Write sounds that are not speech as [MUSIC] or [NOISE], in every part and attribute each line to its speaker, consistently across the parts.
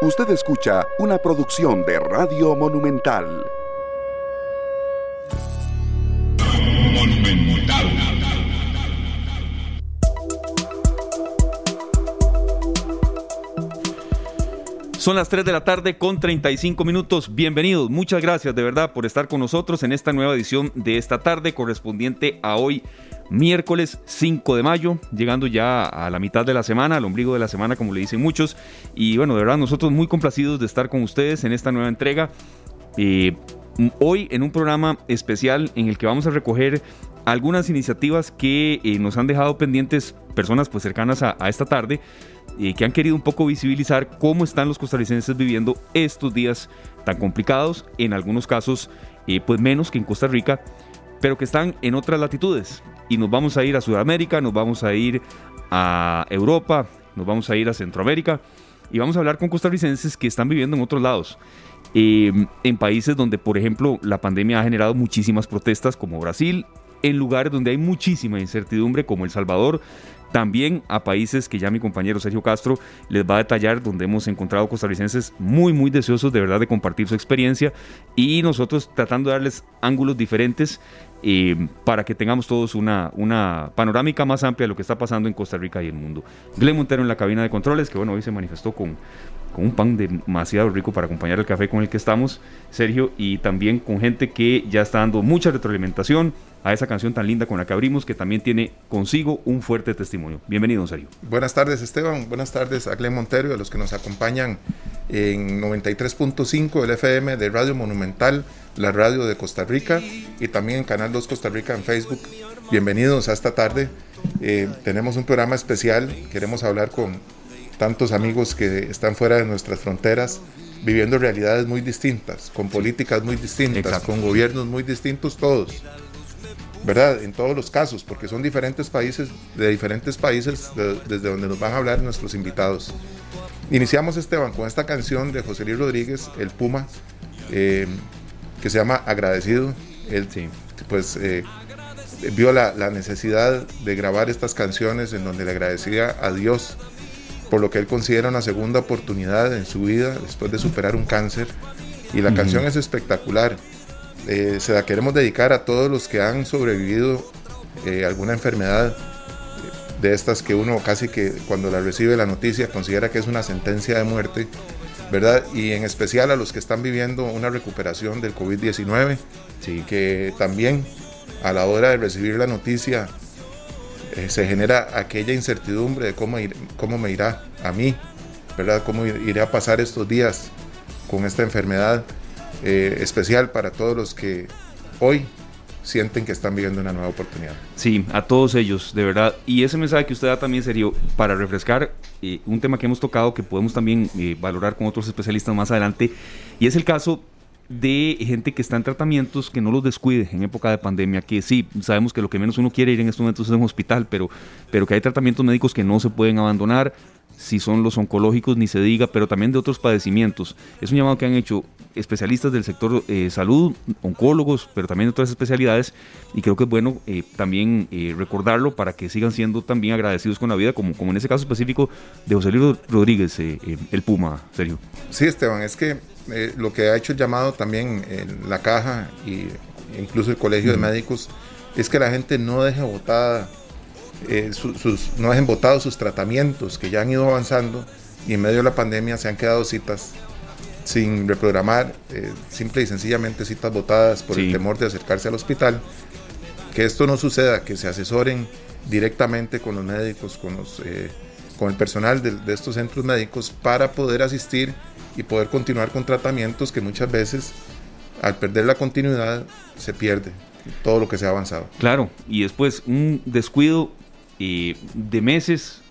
Speaker 1: Usted escucha una producción de Radio Monumental.
Speaker 2: Son las 3 de la tarde con 35 minutos. Bienvenidos, muchas gracias de verdad por estar con nosotros en esta nueva edición de esta tarde correspondiente a hoy, miércoles 5 de mayo, llegando ya a la mitad de la semana, al ombligo de la semana, como le dicen muchos. Y bueno, de verdad, nosotros muy complacidos de estar con ustedes en esta nueva entrega. Eh, hoy en un programa especial en el que vamos a recoger algunas iniciativas que eh, nos han dejado pendientes personas pues cercanas a, esta tarde y que han querido un poco visibilizar cómo están los costarricenses viviendo estos días tan complicados, en algunos casos eh, pues menos que en Costa Rica, pero que están en otras latitudes. Y nos vamos a ir a Sudamérica, nos vamos a ir a Europa, nos vamos a ir a Centroamérica y vamos a hablar con costarricenses que están viviendo en otros lados. Eh, en países donde, por ejemplo, la pandemia ha generado muchísimas protestas, como Brasil, en lugares donde hay muchísima incertidumbre, como El Salvador, también a países que ya mi compañero Sergio Castro les va a detallar, donde hemos encontrado costarricenses muy, muy deseosos de verdad de compartir su experiencia y nosotros tratando de darles ángulos diferentes eh, para que tengamos todos una, una panorámica más amplia de lo que está pasando en Costa Rica y el mundo. Glenn Montero en la cabina de controles, que bueno, hoy se manifestó con, un pan demasiado rico para acompañar el café con el que estamos, Sergio, y también con gente que ya está dando mucha retroalimentación a esa canción tan linda con la que abrimos, que también tiene consigo un fuerte testimonio. Bienvenido, Sergio.
Speaker 3: Buenas tardes, Esteban. Buenas tardes a Glenn Montero y a los que nos acompañan en 93.5 el FM de Radio Monumental, la radio de Costa Rica, y también en Canal 2 Costa Rica en Facebook. Bienvenidos a esta tarde. Eh, tenemos un programa especial. Queremos hablar con tantos amigos que están fuera de nuestras fronteras, viviendo realidades muy distintas, con políticas muy distintas, Exacto. con gobiernos muy distintos todos. ¿verdad? En todos los casos, porque son diferentes países, de diferentes países de, desde donde nos van a hablar nuestros invitados. Iniciamos, Esteban, con esta canción de José Luis Rodríguez, El Puma, eh, que se llama Agradecido. Él, sí. pues, eh, vio la, la, necesidad de grabar estas canciones en donde le agradecía a Dios por lo que él considera una segunda oportunidad en su vida después de superar un cáncer. Y la uh -huh. canción es espectacular. Eh, se la queremos dedicar a todos los que han sobrevivido eh, alguna enfermedad de estas que uno casi que cuando la recibe la noticia considera que es una sentencia de muerte, ¿verdad? Y en especial a los que están viviendo una recuperación del COVID-19, sí. que también a la hora de recibir la noticia eh, se genera aquella incertidumbre de cómo, cómo me irá a mí, ¿verdad? Cómo iré a pasar estos días con esta enfermedad eh, especial para todos los que hoy sienten que están viviendo una nueva oportunidad.
Speaker 2: Sí, a todos ellos, de verdad. Y ese mensaje que usted da también serio para refrescar eh, un tema que hemos tocado que podemos también valorar con otros especialistas más adelante, y es el caso de gente que está en tratamientos que no los descuide en época de pandemia, que sí, sabemos que lo que menos uno quiere ir en estos momentos es un hospital, pero, pero que hay tratamientos médicos que no se pueden abandonar, si son los oncológicos ni se diga, pero también de otros padecimientos. Es un llamado que han hecho especialistas del sector eh, salud, oncólogos, pero también de otras especialidades, y creo que es bueno eh, también eh, recordarlo para que sigan siendo también agradecidos con la vida, como, como en ese caso específico de José Luis Rodríguez, el Puma, serio.
Speaker 3: Sí, Esteban, es que lo que ha hecho el llamado también en la caja y incluso el Colegio mm. de Médicos es que la gente no deje botada eh, su, sus, no dejen votados sus tratamientos que ya han ido avanzando y en medio de la pandemia se han quedado citas sin reprogramar, eh, simple y sencillamente citas votadas por sí. el temor de acercarse al hospital. Que esto no suceda, que se asesoren directamente con los médicos, con, los, eh, con el personal de, de estos centros médicos para poder asistir y poder continuar con tratamientos que muchas veces al perder la continuidad se pierde todo lo que se ha avanzado.
Speaker 2: Claro, y después un descuido eh, de meses,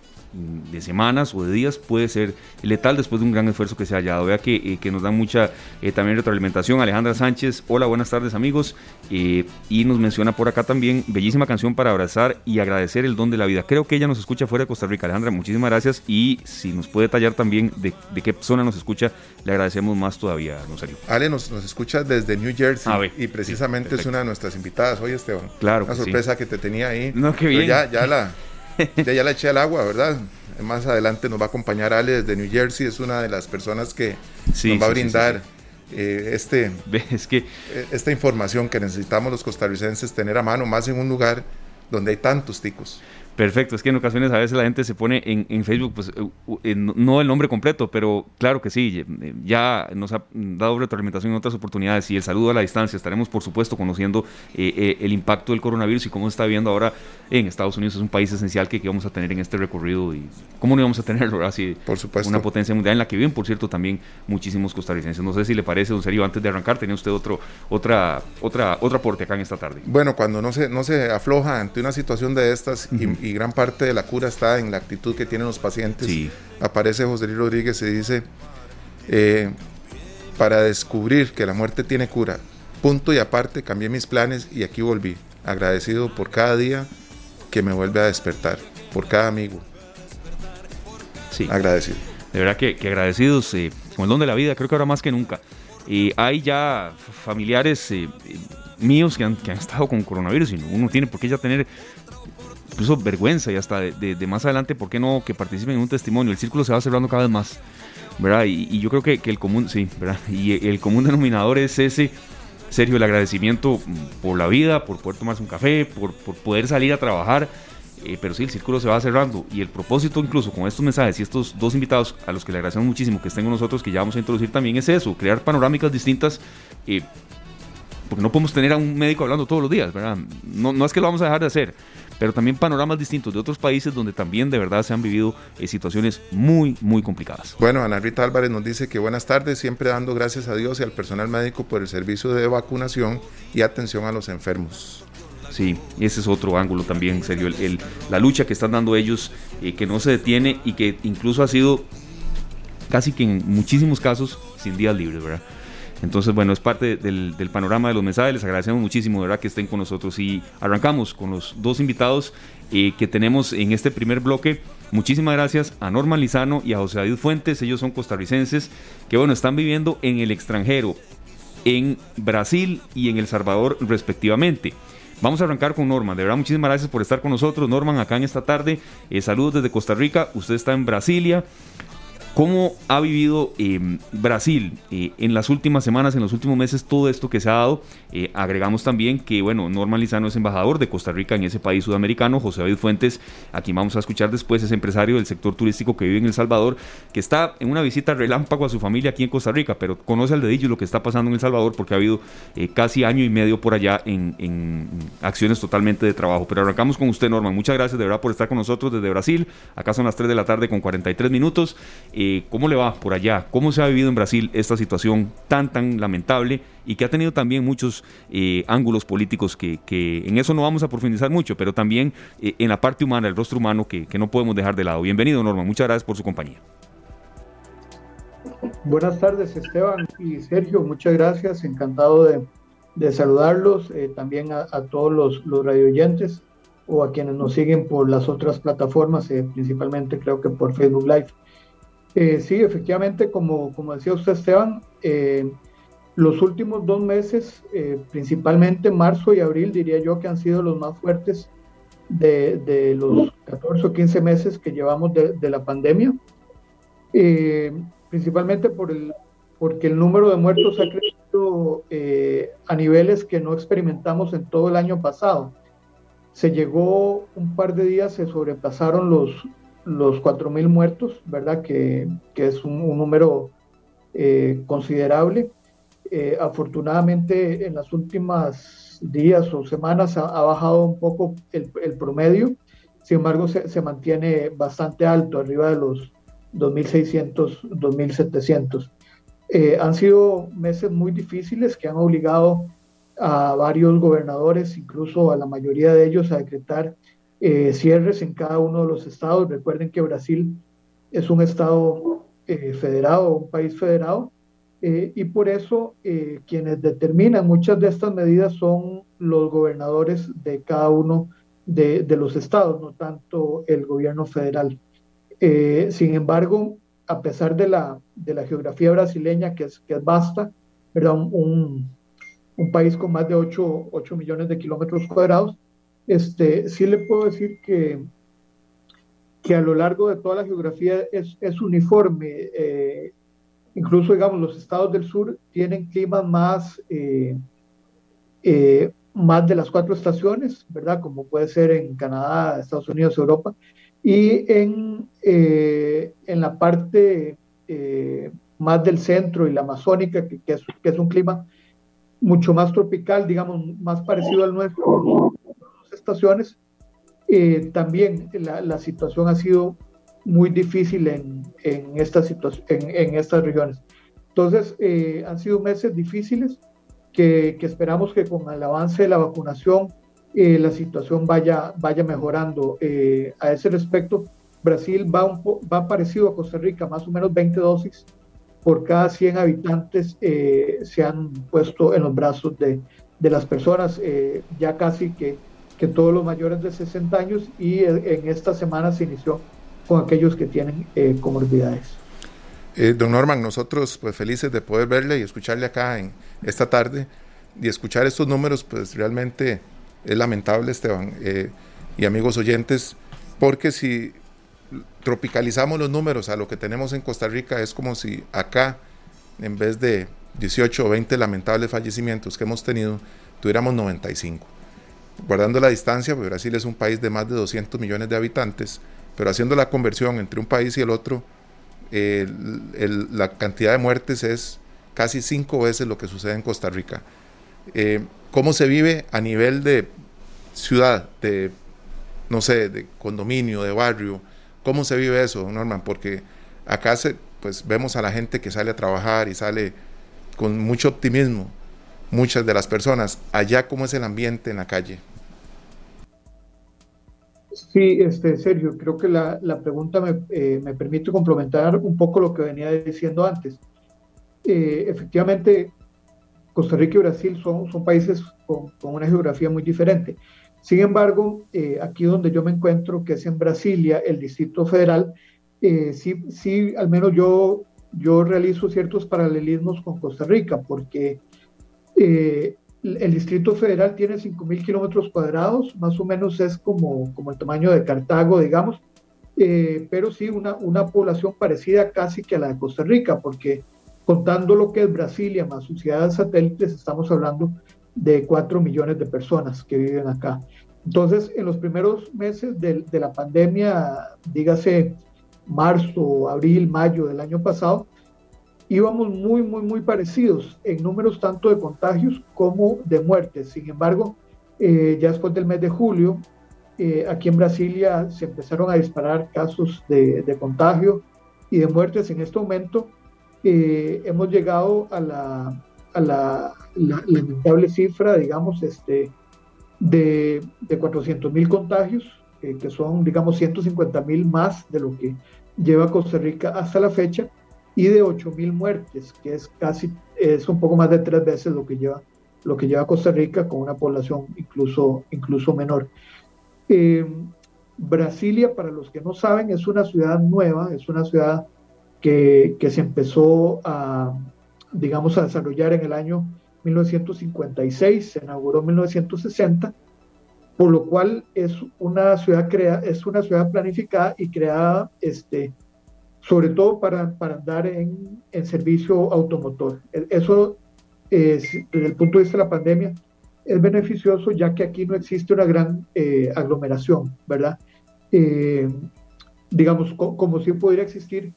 Speaker 2: de semanas o de días puede ser letal después de un gran esfuerzo que se haya dado. Vea que, eh, que nos da mucha eh, también retroalimentación. Alejandra Sánchez, hola, buenas tardes amigos. Eh, y nos menciona por acá también, bellísima canción para abrazar y agradecer el don de la vida. Creo que ella nos escucha fuera de Costa Rica. Alejandra, muchísimas gracias. Y si nos puede tallar también de, de qué zona nos escucha, le agradecemos más todavía, Rosario.
Speaker 3: Ale nos, nos escucha desde New Jersey ver, y precisamente sí, es una de nuestras invitadas hoy, Esteban.
Speaker 2: Claro.
Speaker 3: Una sorpresa sí. que te tenía ahí.
Speaker 2: No, qué bien.
Speaker 3: Pero ya, ya la [LAUGHS] ya, ya la eché al agua, ¿verdad? Más adelante nos va a acompañar Ale desde New Jersey, es una de las personas que nos va a brindar eh, este,
Speaker 2: es que...
Speaker 3: Eh, esta información que necesitamos los costarricenses tener a mano, más en un lugar donde hay tantos ticos.
Speaker 2: Perfecto, es que en ocasiones a veces la gente se pone en, Facebook, pues eh, no el nombre completo, pero claro que sí, eh, ya nos ha dado retroalimentación en otras oportunidades y el saludo a la distancia. Estaremos, por supuesto, conociendo eh, el impacto del coronavirus y cómo se está viendo ahora en Estados Unidos. Es un país esencial que, vamos a tener en este recorrido y cómo no íbamos a tenerlo, así
Speaker 3: por supuesto.
Speaker 2: una potencia mundial en la que viven, por cierto, también muchísimos costarricenses. No sé si le parece, don Sergio, antes de arrancar, tenía usted otro, otra, otra, otro aporte acá en esta tarde.
Speaker 3: Bueno, cuando no se, no se afloja ante una situación de estas y y gran parte de la cura está en la actitud que tienen los pacientes. Aparece José Luis Rodríguez y dice, eh, para descubrir que la muerte tiene cura, punto y aparte, cambié mis planes y aquí volví, agradecido por cada día que me vuelve a despertar, por cada amigo.
Speaker 2: Sí.
Speaker 3: Agradecido.
Speaker 2: De verdad que, agradecidos eh, con el don de la vida, creo que ahora más que nunca. Y hay ya familiares eh, míos que han, que han, estado con coronavirus y uno tiene por qué ya tener incluso vergüenza y hasta de, más adelante, ¿por qué no que participen en un testimonio? El círculo se va cerrando cada vez más, ¿verdad? Y, yo creo que, el común, sí, ¿verdad? Y el común denominador es ese, Sergio, el agradecimiento por la vida, por poder tomarse un café, por, poder salir a trabajar. Eh, pero sí, el círculo se va cerrando y el propósito incluso con estos mensajes y estos dos invitados a los que le agradecemos muchísimo que estén con nosotros, que ya vamos a introducir también es eso, crear panorámicas distintas eh, porque no podemos tener a un médico hablando todos los días, ¿verdad? No, no es que lo vamos a dejar de hacer, pero también panoramas distintos de otros países donde también de verdad se han vivido eh, situaciones muy, muy complicadas.
Speaker 3: Bueno, Ana Rita Álvarez nos dice que buenas tardes, siempre dando gracias a Dios y al personal médico por el servicio de vacunación y atención a los enfermos.
Speaker 2: Sí, ese es otro ángulo también, serio, el, la lucha que están dando ellos, eh, que no se detiene y que incluso ha sido casi que en muchísimos casos sin días libres, ¿verdad? Entonces, bueno, es parte del, panorama de los mensajes. Les agradecemos muchísimo, de verdad, que estén con nosotros. Y arrancamos con los dos invitados eh, que tenemos en este primer bloque. Muchísimas gracias a Norman Lizano y a José David Fuentes. Ellos son costarricenses que, bueno, están viviendo en el extranjero, en Brasil y en El Salvador, respectivamente. Vamos a arrancar con Norman. De verdad, muchísimas gracias por estar con nosotros. Norman, acá en esta tarde. Eh, saludos desde Costa Rica. Usted está en Brasilia. ¿Cómo ha vivido em, Brasil eh, en las últimas semanas, en los últimos meses, todo esto que se ha dado? Eh, agregamos también que, bueno, Norman Lizano es embajador de Costa Rica en ese país sudamericano. José David Fuentes, aquí vamos a escuchar después, es empresario del sector turístico que vive en El Salvador, que está en una visita relámpago a su familia aquí en Costa Rica, pero conoce al dedillo lo que está pasando en El Salvador porque ha habido eh, casi año y medio por allá en, acciones totalmente de trabajo. Pero arrancamos con usted, Norman. Muchas gracias de verdad por estar con nosotros desde Brasil. Acá son las 3 de la tarde con 43 minutos. Eh, ¿Cómo le va por allá? ¿Cómo se ha vivido en Brasil esta situación tan, tan lamentable y que ha tenido también muchos eh, ángulos políticos que, en eso no vamos a profundizar mucho, pero también eh, en la parte humana, el rostro humano que, no podemos dejar de lado? Bienvenido, Norma. Muchas gracias por su compañía.
Speaker 4: Buenas tardes, Esteban y Sergio. Muchas gracias. Encantado de, saludarlos. también a, todos los, los radioyentes o a quienes nos siguen por las otras plataformas, principalmente creo que por Facebook Live. Eh, sí, efectivamente, como, como decía usted, Esteban, eh, los últimos dos meses, eh, principalmente marzo y abril, diría yo que han sido los más fuertes de, los 14 o 15 meses que llevamos de, la pandemia, principalmente por el, porque el número de muertos ha crecido a niveles que no experimentamos en todo el año pasado. Se llegó un par de días, se sobrepasaron los, los 4.000 muertos, ¿verdad? Que, que es un, número eh, considerable. Eh, afortunadamente en las últimas días o semanas ha, bajado un poco el, el, promedio, sin embargo se, se, mantiene bastante alto, arriba de los 2.600, 2.700. Eh, han sido meses muy difíciles que han obligado a varios gobernadores, incluso a la mayoría de ellos, a decretar eh, cierres en cada uno de los estados. Recuerden que Brasil es un estado eh, federado, un país federado, eh, y por eso quienes determinan muchas de estas medidas son los gobernadores de cada uno de, los estados, no tanto el gobierno federal. sin embargo, a pesar de la, de la geografía brasileña, que es, que es vasta, ¿verdad? Un, un, país con más de 8, 8 millones de kilómetros cuadrados, este, sí le puedo decir que que a lo largo de toda la geografía es, es uniforme. Eh, incluso, digamos, los estados del sur tienen climas más, eh, eh, más de las cuatro estaciones, ¿verdad? Como puede ser en Canadá, Estados Unidos, Europa. Y en, en la parte más del centro y la amazónica, que, que, es, que es un clima mucho más tropical, digamos, más parecido al nuestro, estaciones, eh, también la, la, situación ha sido muy difícil en, en, esta en, en estas regiones. Entonces, eh, han sido meses difíciles que, que, esperamos que con el avance de la vacunación eh, la situación vaya, vaya mejorando. a ese respecto, Brasil va, un va parecido a Costa Rica, más o menos 20 dosis por cada 100 habitantes se han puesto en los brazos de, de las personas, ya casi que que todos los mayores de 60 años y en esta semana se inició con aquellos que tienen eh, comorbilidades.
Speaker 3: Eh, don Norman, nosotros pues felices de poder verle y escucharle acá en esta tarde y escuchar estos números, pues realmente es lamentable, Esteban, eh, y amigos oyentes, porque si tropicalizamos los números a lo que tenemos en Costa Rica, es como si acá, en vez de 18 o 20 lamentables fallecimientos que hemos tenido, tuviéramos 95 guardando la distancia, porque Brasil es un país de más de 200 millones de habitantes, pero haciendo la conversión entre un país y el otro, la cantidad de muertes es casi cinco veces lo que sucede en Costa Rica. Eh, ¿Cómo se vive a nivel de ciudad, de, no sé, de condominio, de barrio? ¿Cómo se vive eso, Norman? Porque acá pues, vemos a la gente que sale a trabajar y sale con mucho optimismo, muchas de las personas. Allá, ¿cómo es el ambiente en la calle?
Speaker 4: Sí, este, Sergio, creo que la, la pregunta me, eh, me, permite complementar un poco lo que venía diciendo antes. Eh, efectivamente, Costa Rica y Brasil son, son países con, una geografía muy diferente. Sin embargo, eh, aquí donde yo me encuentro, que es en Brasilia, el Distrito Federal, sí, sí, al menos yo, yo realizo ciertos paralelismos con Costa Rica, porque eh, el Distrito Federal tiene 5.000 kilómetros cuadrados, más o menos es como, como el tamaño de Cartago, digamos, eh, pero sí una, una población parecida casi que a la de Costa Rica, porque contando lo que es Brasilia más sus ciudades satélites, estamos hablando de 4 millones de personas que viven acá. Entonces, en los primeros meses de, de la pandemia, dígase marzo, abril, mayo del año pasado, íbamos muy, muy, muy parecidos en números tanto de contagios como de muertes. Sin embargo, eh, ya después del mes de julio, eh, aquí en Brasilia se empezaron a disparar casos de, de contagio y de muertes. En este momento eh, hemos llegado a la, a la, lamentable cifra, digamos, este, de, de 400 mil contagios, que son, digamos, 150 mil más de lo que lleva Costa Rica hasta la fecha y de 8.000 muertes, que es casi, es un poco más de tres veces lo que lleva, lo que lleva Costa Rica con una población incluso, incluso menor. Eh, Brasilia, para los que no saben, es una ciudad nueva, es una ciudad que, que, se empezó a, digamos, a desarrollar en el año 1956, se inauguró en 1960, por lo cual es una ciudad, crea, es una ciudad planificada y creada este, sobre todo para, para andar en, en, servicio automotor. E, eso, es, desde el punto de vista de la pandemia, es beneficioso ya que aquí no existe una gran eh, aglomeración, ¿verdad? Eh, digamos, como si pudiera existir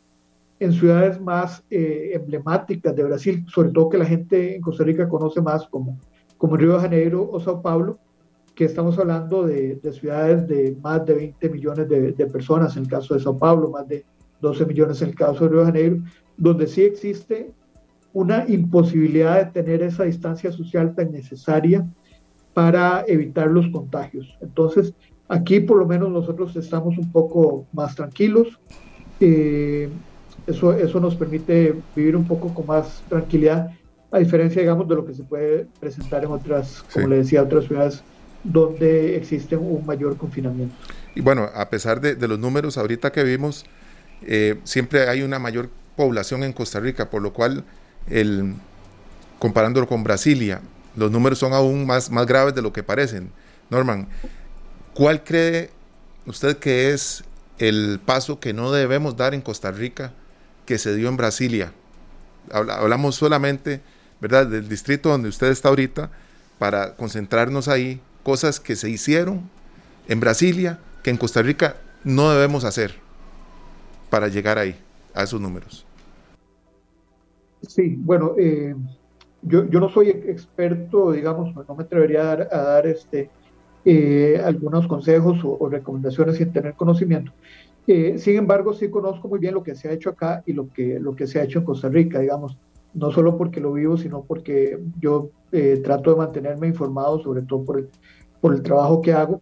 Speaker 4: en ciudades más eh, emblemáticas de Brasil, sobre todo que la gente en Costa Rica conoce más como, como Río de Janeiro o Sao Paulo, que estamos hablando de, de ciudades de más de 20 millones de, de, personas, en el caso de Sao Paulo, más de 12 millones en el caso de Río de Janeiro, donde sí existe una imposibilidad de tener esa distancia social tan necesaria para evitar los contagios. Entonces, aquí por lo menos nosotros estamos un poco más tranquilos. Eh, eso, eso nos permite vivir un poco con más tranquilidad, a diferencia, digamos, de lo que se puede presentar en otras, como le decía, otras ciudades donde existe un mayor confinamiento.
Speaker 3: Y bueno, a pesar de, de los números ahorita que vimos, eh, siempre hay una mayor población en Costa Rica, por lo cual, comparándolo con Brasilia, los números son aún más, más graves de lo que parecen. Norman, ¿cuál cree usted que es el paso que no debemos dar en Costa Rica que se dio en Brasilia. Hablamos solamente, ¿verdad?, del distrito donde usted está ahorita para concentrarnos ahí, cosas que se hicieron en Brasilia que en Costa Rica no debemos hacer para llegar ahí, a esos números.
Speaker 4: Sí, bueno, eh, yo, yo, no soy experto, digamos, no me atrevería a dar, este, eh, algunos consejos o, recomendaciones sin tener conocimiento. Eh, sin embargo, sí conozco muy bien lo que se ha hecho acá y lo que, lo que se ha hecho en Costa Rica, digamos, no solo porque lo vivo, sino porque yo trato de mantenerme informado, sobre todo por el, por el trabajo que hago.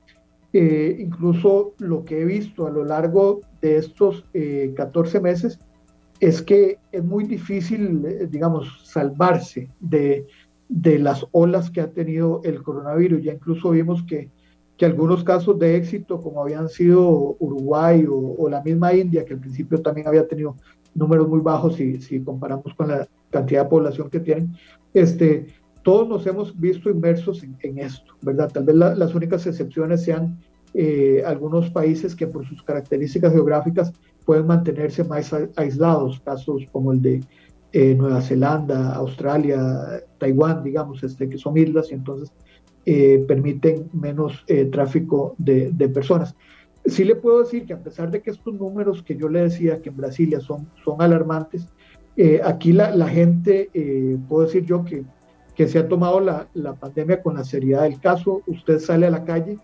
Speaker 4: incluso lo que he visto a lo largo de estos 14 meses es que es muy difícil, eh, digamos, salvarse de, de, las olas que ha tenido el coronavirus. Ya incluso vimos que, que algunos casos de éxito, como habían sido Uruguay o, la misma India, que al principio también había tenido números muy bajos si, si comparamos con la cantidad de población que tienen, este, todos nos hemos visto inmersos en, esto, ¿verdad? Tal vez las únicas excepciones sean eh, algunos países que por sus características geográficas pueden mantenerse más aislados, casos como el de eh, Nueva Zelanda, Australia, Taiwán, digamos, este, que son islas y entonces eh, permiten menos eh, tráfico de, de, personas. Sí le puedo decir que a pesar de que estos números que yo le decía que en Brasilia son, son alarmantes, aquí la, la gente, puedo decir yo que, que se ha tomado la, la pandemia con la seriedad del caso, usted sale a la calle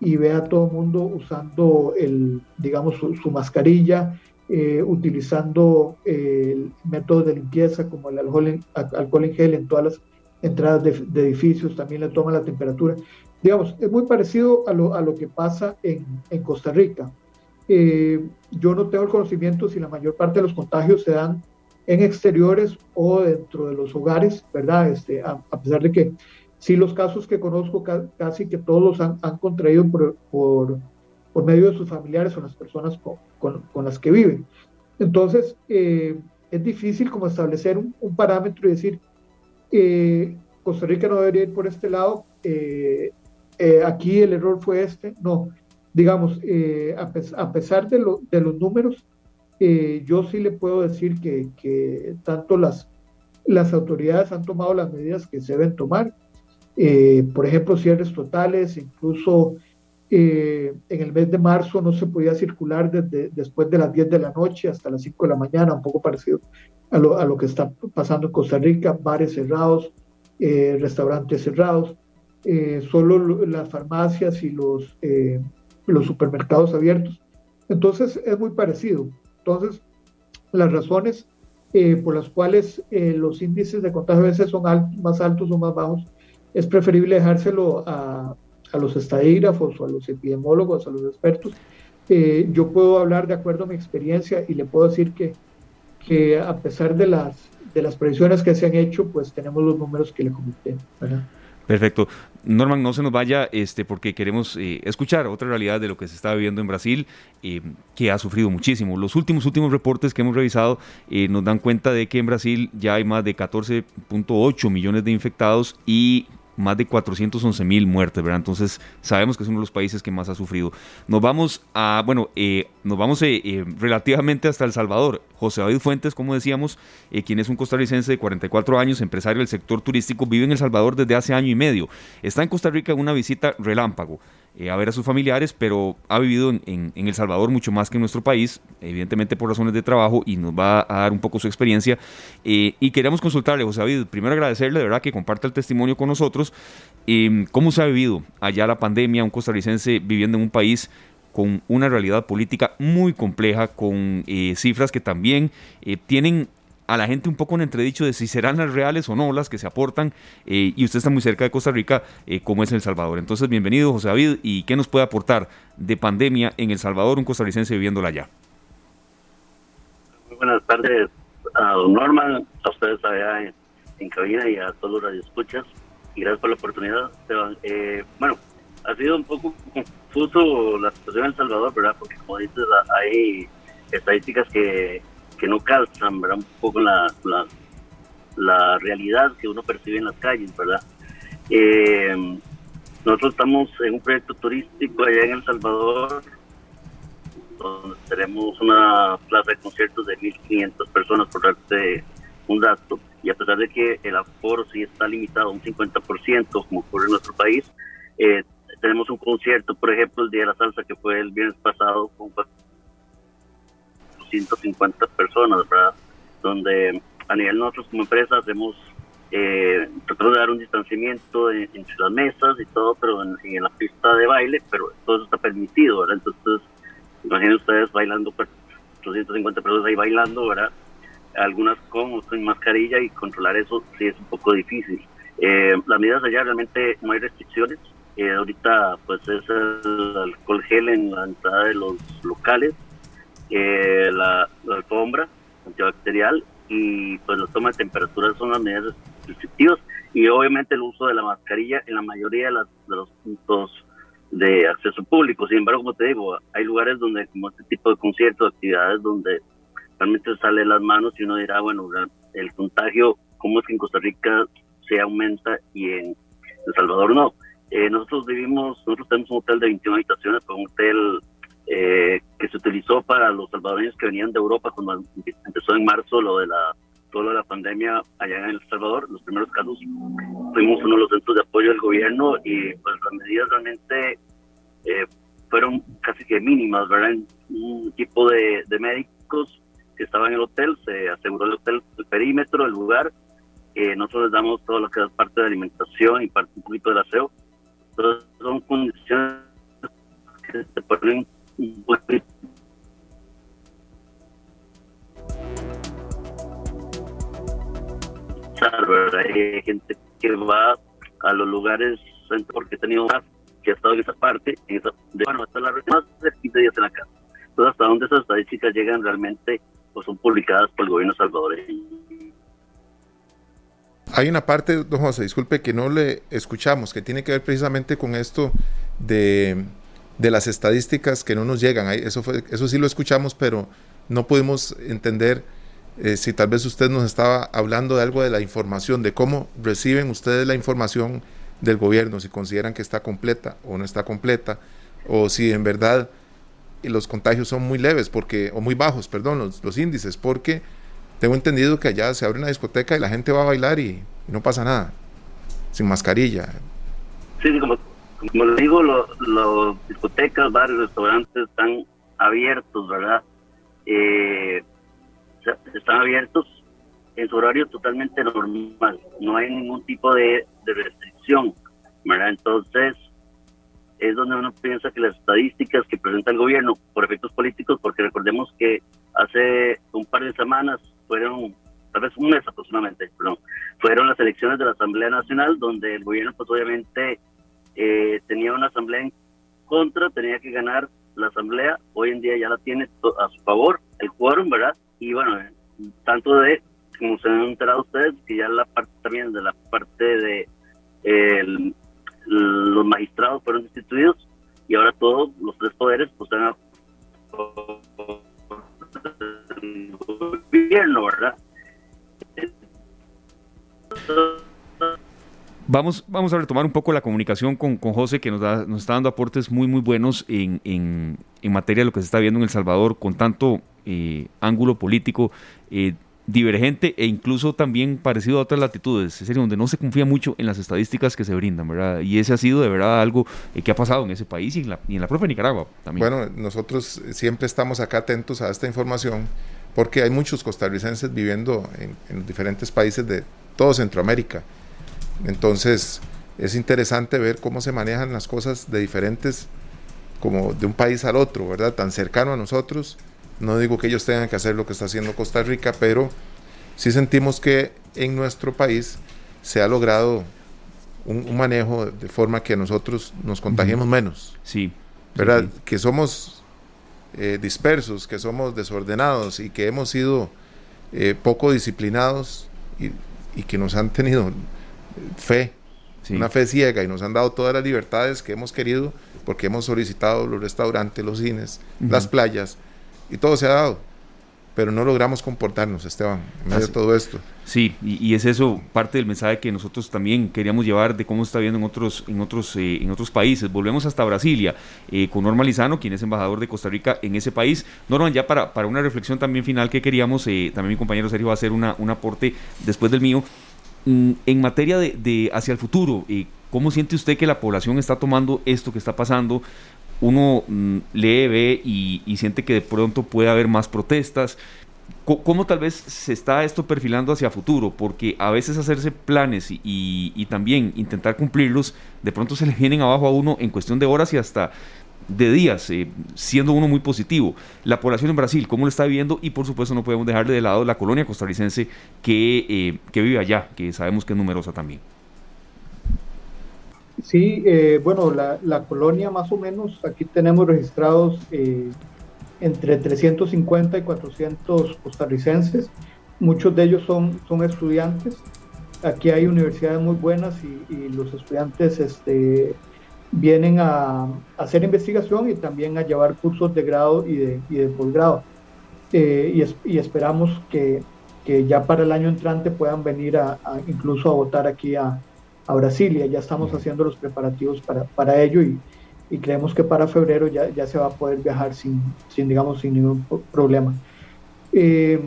Speaker 4: y ve a todo mundo usando el, digamos, su, mascarilla, eh, utilizando el método de limpieza como el alcohol en, alcohol en gel en todas las entradas de, edificios, también le toma la temperatura. Digamos, es muy parecido a lo, a lo que pasa en, en Costa Rica. Eh, yo no tengo el conocimiento si la mayor parte de los contagios se dan en exteriores o dentro de los hogares, ¿verdad? Este, a pesar de que Sí, los casos que conozco casi que todos han, han contraído por, por, por, medio de sus familiares o las personas con, con, las que viven. Entonces, eh, es difícil como establecer un, parámetro y decir, eh, Costa Rica no debería ir por este lado, eh, aquí el error fue este. No, digamos, a, a, pesar de, lo, de, los números, yo sí le puedo decir que, que tanto las, las autoridades han tomado las medidas que se deben tomar eh, por ejemplo, cierres totales, incluso eh, en el mes de marzo no se podía circular desde después de las 10 de la noche hasta las 5 de la mañana, un poco parecido a lo, a lo que está pasando en Costa Rica, bares cerrados, eh, restaurantes cerrados, solo las farmacias y los, los supermercados abiertos. Entonces es muy parecido. Entonces, las razones por las cuales los índices de contagio a veces son más altos o más bajos es preferible dejárselo a, a los estadígrafos o a los epidemiólogos, a los expertos. Eh, yo puedo hablar de acuerdo a mi experiencia y le puedo decir que, que a pesar de las, de las previsiones que se han hecho, pues tenemos los números que le comenté.
Speaker 2: Perfecto. Norman, no se nos vaya este, porque queremos eh, escuchar otra realidad de lo que se está viviendo en Brasil, eh, que ha sufrido muchísimo. Los últimos, últimos reportes que hemos revisado nos dan cuenta de que en Brasil ya hay más de 14.8 millones de infectados y más de 411 mil muertes, ¿verdad? Entonces sabemos que es uno de los países que más ha sufrido. Nos vamos a, bueno, eh, nos vamos eh, eh, relativamente hasta El Salvador. José David Fuentes, como decíamos, quien es un costarricense de 44 años, empresario del sector turístico, vive en El Salvador desde hace año y medio. Está en Costa Rica en una visita relámpago. Eh, a ver a sus familiares, pero ha vivido en, El Salvador mucho más que en nuestro país, evidentemente por razones de trabajo, y nos va a dar un poco su experiencia. Eh, y queremos consultarle, José David, primero agradecerle de verdad que comparta el testimonio con nosotros. Eh, ¿Cómo se ha vivido allá la pandemia, un costarricense viviendo en un país con una realidad política muy compleja, con cifras que también tienen a la gente un poco en entredicho de si serán las reales o no las que se aportan eh, y usted está muy cerca de Costa Rica eh, como es El Salvador. Entonces, bienvenido José David y qué nos puede aportar de pandemia en El Salvador un costarricense viviéndola allá.
Speaker 5: Muy buenas tardes a don Norman, a ustedes allá en, cabina y a todos los radioescuchas y gracias por la oportunidad. Eh, bueno, ha sido un poco confuso la situación en El Salvador, ¿verdad? Porque como dices, hay estadísticas que que no calzan, ¿verdad? Un poco la, la, realidad que uno percibe en las calles, ¿verdad? Eh, nosotros estamos en un proyecto turístico allá en El Salvador donde tenemos una plaza de conciertos de 1.500 personas, por darte un dato, y a pesar de que el aforo sí está limitado a un 50%, como ocurre en nuestro país, eh, tenemos un concierto, por ejemplo, el Día de la Salsa, que fue el viernes pasado, con 150 personas, ¿verdad? Donde a nivel nosotros como empresa hacemos, eh, tratamos de dar un distanciamiento entre las mesas y todo, pero en, la pista de baile, pero todo eso está permitido, ¿verdad? Entonces, imaginen ustedes bailando, 250 pues, personas ahí bailando, ¿verdad? Algunas con sin mascarilla y controlar eso sí es un poco difícil. Eh, las medidas allá realmente no hay restricciones. Eh, ahorita pues es el alcohol gel en la entrada de los locales, eh, la, alfombra antibacterial y pues la toma de temperatura son las medidas restrictivas y obviamente el uso de la mascarilla en la mayoría de, las, los puntos de acceso público. Sin embargo, como te digo, hay lugares donde como este tipo de conciertos, actividades donde realmente sale las manos y uno dirá, bueno, el contagio, ¿cómo es que en Costa Rica se aumenta y en El Salvador no? Eh, nosotros vivimos, nosotros tenemos un hotel de 21 habitaciones, un hotel eh, que se utilizó para los salvadoreños que venían de Europa cuando empezó en marzo lo de la toda la pandemia allá en El Salvador, los primeros casos, fuimos uno de los centros de apoyo del gobierno y pues las medidas realmente eh, fueron casi que mínimas, ¿verdad? Un equipo de, de, médicos que estaban en el hotel, se aseguró el hotel, el perímetro, el lugar, eh, nosotros les damos todo lo que es parte de alimentación y parte un poquito del aseo, entonces son condiciones que se ponen hay gente que va a los lugares porque he tenido más que ha estado en esa parte, en esa, de, bueno, hasta la más de 15 días en la casa. Entonces, hasta dónde esas estadísticas llegan realmente, pues son publicadas por el gobierno salvadoreño.
Speaker 3: Hay una parte, don José, disculpe que no le escuchamos, que tiene que ver precisamente con esto de, de las estadísticas que no nos llegan. Eso, fue, eso sí lo escuchamos, pero no pudimos entender eh, si tal vez usted nos estaba hablando de algo de la información, de cómo reciben ustedes la información del gobierno, si consideran que está completa o no está completa, o si en verdad los contagios son muy leves, porque, o muy bajos, perdón, los, los índices, porque tengo entendido que allá se abre una discoteca y la gente va a bailar y, no pasa nada, sin mascarilla.
Speaker 5: Sí, como, como les digo, los discotecas, bares, restaurantes están abiertos, ¿verdad? Eh, están abiertos en su horario totalmente normal, no hay ningún tipo de, restricción, ¿verdad? Entonces, es donde uno piensa que las estadísticas que presenta el gobierno por efectos políticos, porque recordemos que hace un par de semanas fueron, tal vez un mes aproximadamente, perdón, fueron las elecciones de la Asamblea Nacional, donde el gobierno pues obviamente eh, tenía una asamblea en contra, tenía que ganar la asamblea, hoy en día ya la tiene a su favor, el quórum, ¿verdad? y bueno, tanto de, como se han enterado ustedes, que ya la
Speaker 2: Vamos, vamos a retomar un poco la comunicación con, con José, que nos, da, está dando aportes muy, muy buenos en, en, en materia de lo que se está viendo en El Salvador, con tanto eh, ángulo político eh, divergente e incluso también parecido a otras latitudes, es decir, donde no se confía mucho en las estadísticas que se brindan, ¿verdad? Y ese ha sido de verdad algo eh, que ha pasado en ese país y en, la, y en propia Nicaragua también.
Speaker 3: Bueno, nosotros siempre estamos acá atentos a esta información porque hay muchos costarricenses viviendo en, en diferentes países de todo Centroamérica. Entonces, es interesante ver cómo se manejan las cosas de diferentes, como de un país al otro, ¿verdad? Tan cercano a nosotros no digo que ellos tengan que hacer lo que está haciendo Costa Rica, pero sí sentimos que en nuestro país se ha logrado un, manejo de forma que nosotros nos contagiemos menos.
Speaker 2: Sí.
Speaker 3: ¿Verdad? Que somos eh, dispersos, que somos desordenados y que hemos sido eh, poco disciplinados y, que nos han tenido fe, una fe ciega y nos han dado todas las libertades que hemos querido porque hemos solicitado los restaurantes, los cines, las playas y todo se ha dado. pero no logramos comportarnos, Esteban, en medio de todo esto.
Speaker 2: Sí, y, es eso parte del mensaje que nosotros también queríamos llevar de cómo está viendo en otros, en otros, eh, en otros países. Volvemos hasta Brasilia eh, con Norman Lizano, quien es embajador de Costa Rica en ese país. Norman, ya para, para una reflexión también final que queríamos, eh, también mi compañero Sergio va a hacer una, un aporte después del mío. Mm, en materia de, hacia el futuro, ¿cómo siente usted que la población está tomando esto que está pasando? uno mm, lee, ve y, siente que de pronto puede haber más protestas. ¿Cómo tal vez se está esto perfilando hacia futuro? Porque a veces hacerse planes y, también intentar cumplirlos, de pronto se le vienen abajo a uno en cuestión de horas y hasta de días, eh, siendo uno muy positivo. La población en Brasil, ¿cómo lo está viviendo? Y por supuesto no podemos dejarle de lado la colonia costarricense que, eh, que vive allá, que sabemos que es numerosa también.
Speaker 4: Sí, eh, bueno, la, colonia más o menos, aquí tenemos registrados entre 350 y 400 costarricenses, muchos de ellos son, son estudiantes, aquí hay universidades muy buenas y, los estudiantes este, vienen a, hacer investigación y también a llevar cursos de grado y de, y de posgrado. Eh, y, esperamos que, ya para el año entrante puedan venir a incluso a votar aquí a, a Brasilia. Ya estamos haciendo los preparativos para, para ello y, y, creemos que para febrero ya, ya, se va a poder viajar sin, sin digamos, sin ningún problema. Eh,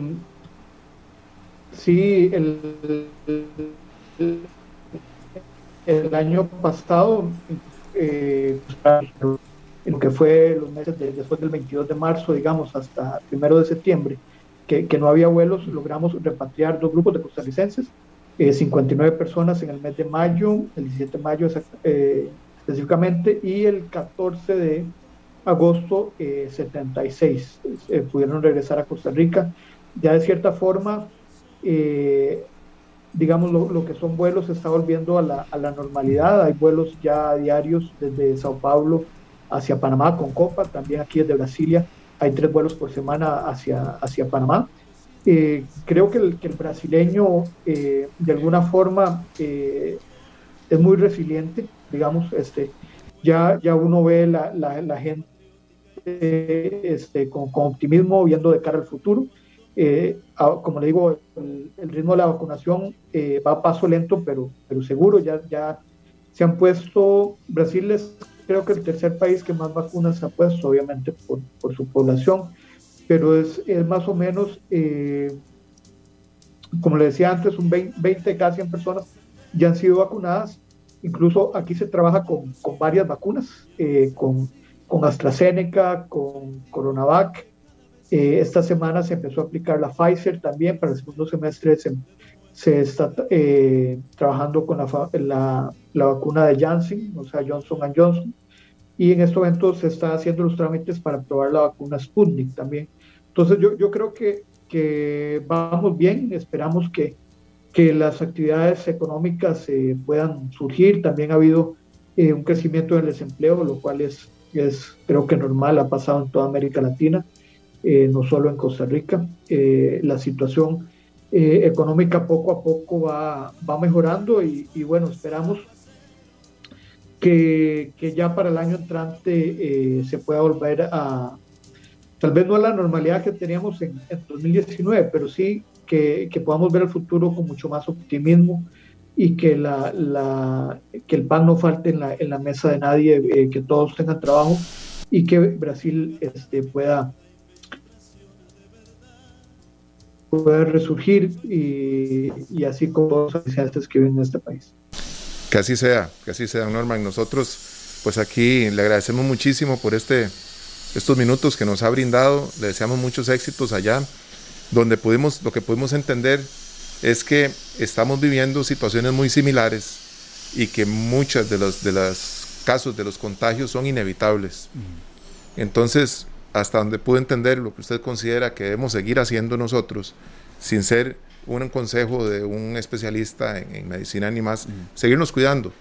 Speaker 4: sí, el, el, año pasado, eh, lo que fue los meses después del 22 de marzo, digamos, hasta 1 de septiembre, que, que no había vuelos, logramos repatriar dos grupos de costarricenses 59 eh, personas en el mes de mayo, el 17 de mayo eh, específicamente, y el 14 de agosto 76 eh, pudieron regresar a Costa Rica. Ya de cierta forma, digamos, lo, que son vuelos se está volviendo a la, a la, normalidad. Hay vuelos ya diarios desde Sao Paulo hacia Panamá con Copa, también aquí desde Brasilia. Hay tres vuelos por semana hacia, hacia Panamá. Eh, creo que el, brasileño eh, de alguna forma eh, es muy resiliente, digamos, este, ya, ya uno ve la, la, gente este, con, optimismo viendo de cara al futuro. Como le digo, el, ritmo de la vacunación va a paso lento, pero, pero seguro, ya, ya se han puesto, Brasil es creo que el tercer país que más vacunas ha puesto, obviamente por, por su población pero es, es más o menos, eh, como le decía antes, un 20, 20 cada 100 personas ya han sido vacunadas. Incluso aquí se trabaja con, con varias vacunas, eh, con, con, AstraZeneca, con Coronavac. Eh, esta semana se empezó a aplicar la Pfizer también, para el segundo semestre se, se está trabajando con la, la, la, vacuna de Janssen, o sea, Johnson Johnson. Y en este momento se están haciendo los trámites para probar la vacuna Sputnik también. Entonces yo, yo creo que, que, vamos bien, esperamos que, que las actividades económicas eh, puedan surgir. También ha habido eh, un crecimiento del desempleo, lo cual es, es creo que normal, ha pasado en toda América Latina, eh, no solo en Costa Rica. la situación económica poco a poco va, va mejorando y, bueno, esperamos que, que, ya para el año entrante se pueda volver a, tal vez no a la normalidad que teníamos en, 2019, pero sí que, que, podamos ver el futuro con mucho más optimismo y que, la, la, que el pan no falte en la, en la mesa de nadie, eh, que todos tengan trabajo y que Brasil este, pueda, pueda resurgir y, y así como todos los que viven en este país.
Speaker 3: Que así sea, que así sea, Norman. Nosotros, pues aquí le agradecemos muchísimo por este estos minutos que nos ha brindado. Le deseamos muchos éxitos allá, donde pudimos, lo que pudimos entender es que estamos viviendo situaciones muy similares y que muchas de los de los casos de los contagios son inevitables. Entonces, hasta donde pude entender lo que usted considera que debemos seguir haciendo nosotros, sin ser un consejo de un especialista en, medicina ni más, seguirnos cuidando,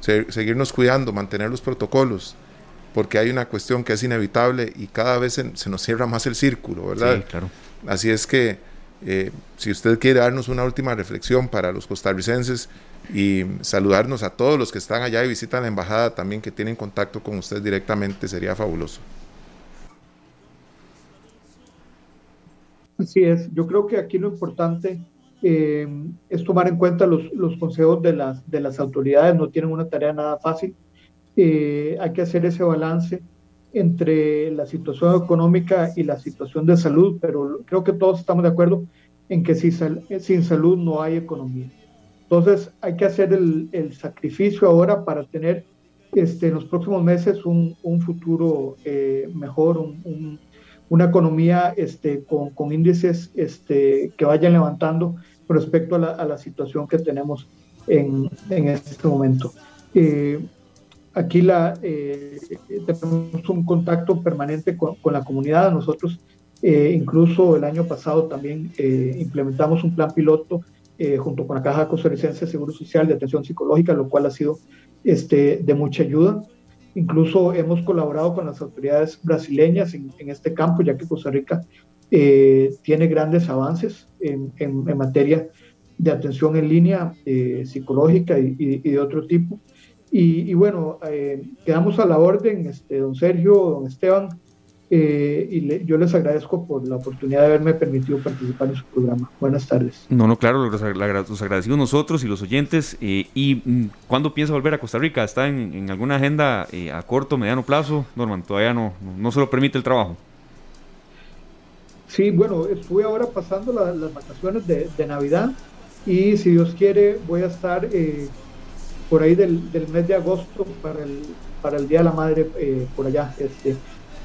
Speaker 3: seguirnos cuidando, mantener los protocolos, porque hay una cuestión que es inevitable y cada vez se, nos cierra más el círculo, ¿verdad?
Speaker 2: Sí, claro.
Speaker 3: Así es que eh, si usted quiere darnos una última reflexión para los costarricenses y saludarnos a todos los que están allá y visitan la embajada también que tienen contacto con usted directamente, sería fabuloso.
Speaker 4: Así es, yo creo que aquí lo importante eh, es tomar en cuenta los, los consejos de las, de las autoridades, no tienen una tarea nada fácil. Eh, hay que hacer ese balance entre la situación económica y la situación de salud, pero creo que todos estamos de acuerdo en que sin, sin salud no hay economía. Entonces hay que hacer el, el sacrificio ahora para tener este, en los próximos meses un, un futuro eh, mejor, un, una economía este, con, con, índices este, que vayan levantando respecto a la, a situación que tenemos en, en este momento. Eh, aquí la, eh, tenemos un contacto permanente con, con la comunidad. Nosotros eh, incluso el año pasado también implementamos un plan piloto junto con la Caja Costarricense de Seguro Social de Atención Psicológica, lo cual ha sido este, de mucha ayuda. Incluso hemos colaborado con las autoridades brasileñas en, este campo, ya que Costa Rica eh, tiene grandes avances en, materia de atención en línea eh, psicológica y, y, de otro tipo. Y, y bueno, eh, quedamos a la orden, este, don Sergio, don Esteban, eh, y le, yo les agradezco por la oportunidad de haberme permitido participar en su programa. Buenas tardes.
Speaker 2: No, no, claro, los, los agradecimos nosotros y los oyentes. Eh, ¿Y mm, cuándo piensa volver a Costa Rica? ¿Está en, en alguna agenda eh, a corto, mediano plazo? Norman, todavía no, no, se lo permite el trabajo.
Speaker 4: Sí, bueno, estuve ahora pasando la, las vacaciones de, de, Navidad y si Dios quiere voy a estar eh, por ahí del, del, mes de agosto para el, para el Día de la Madre eh, por allá. Este,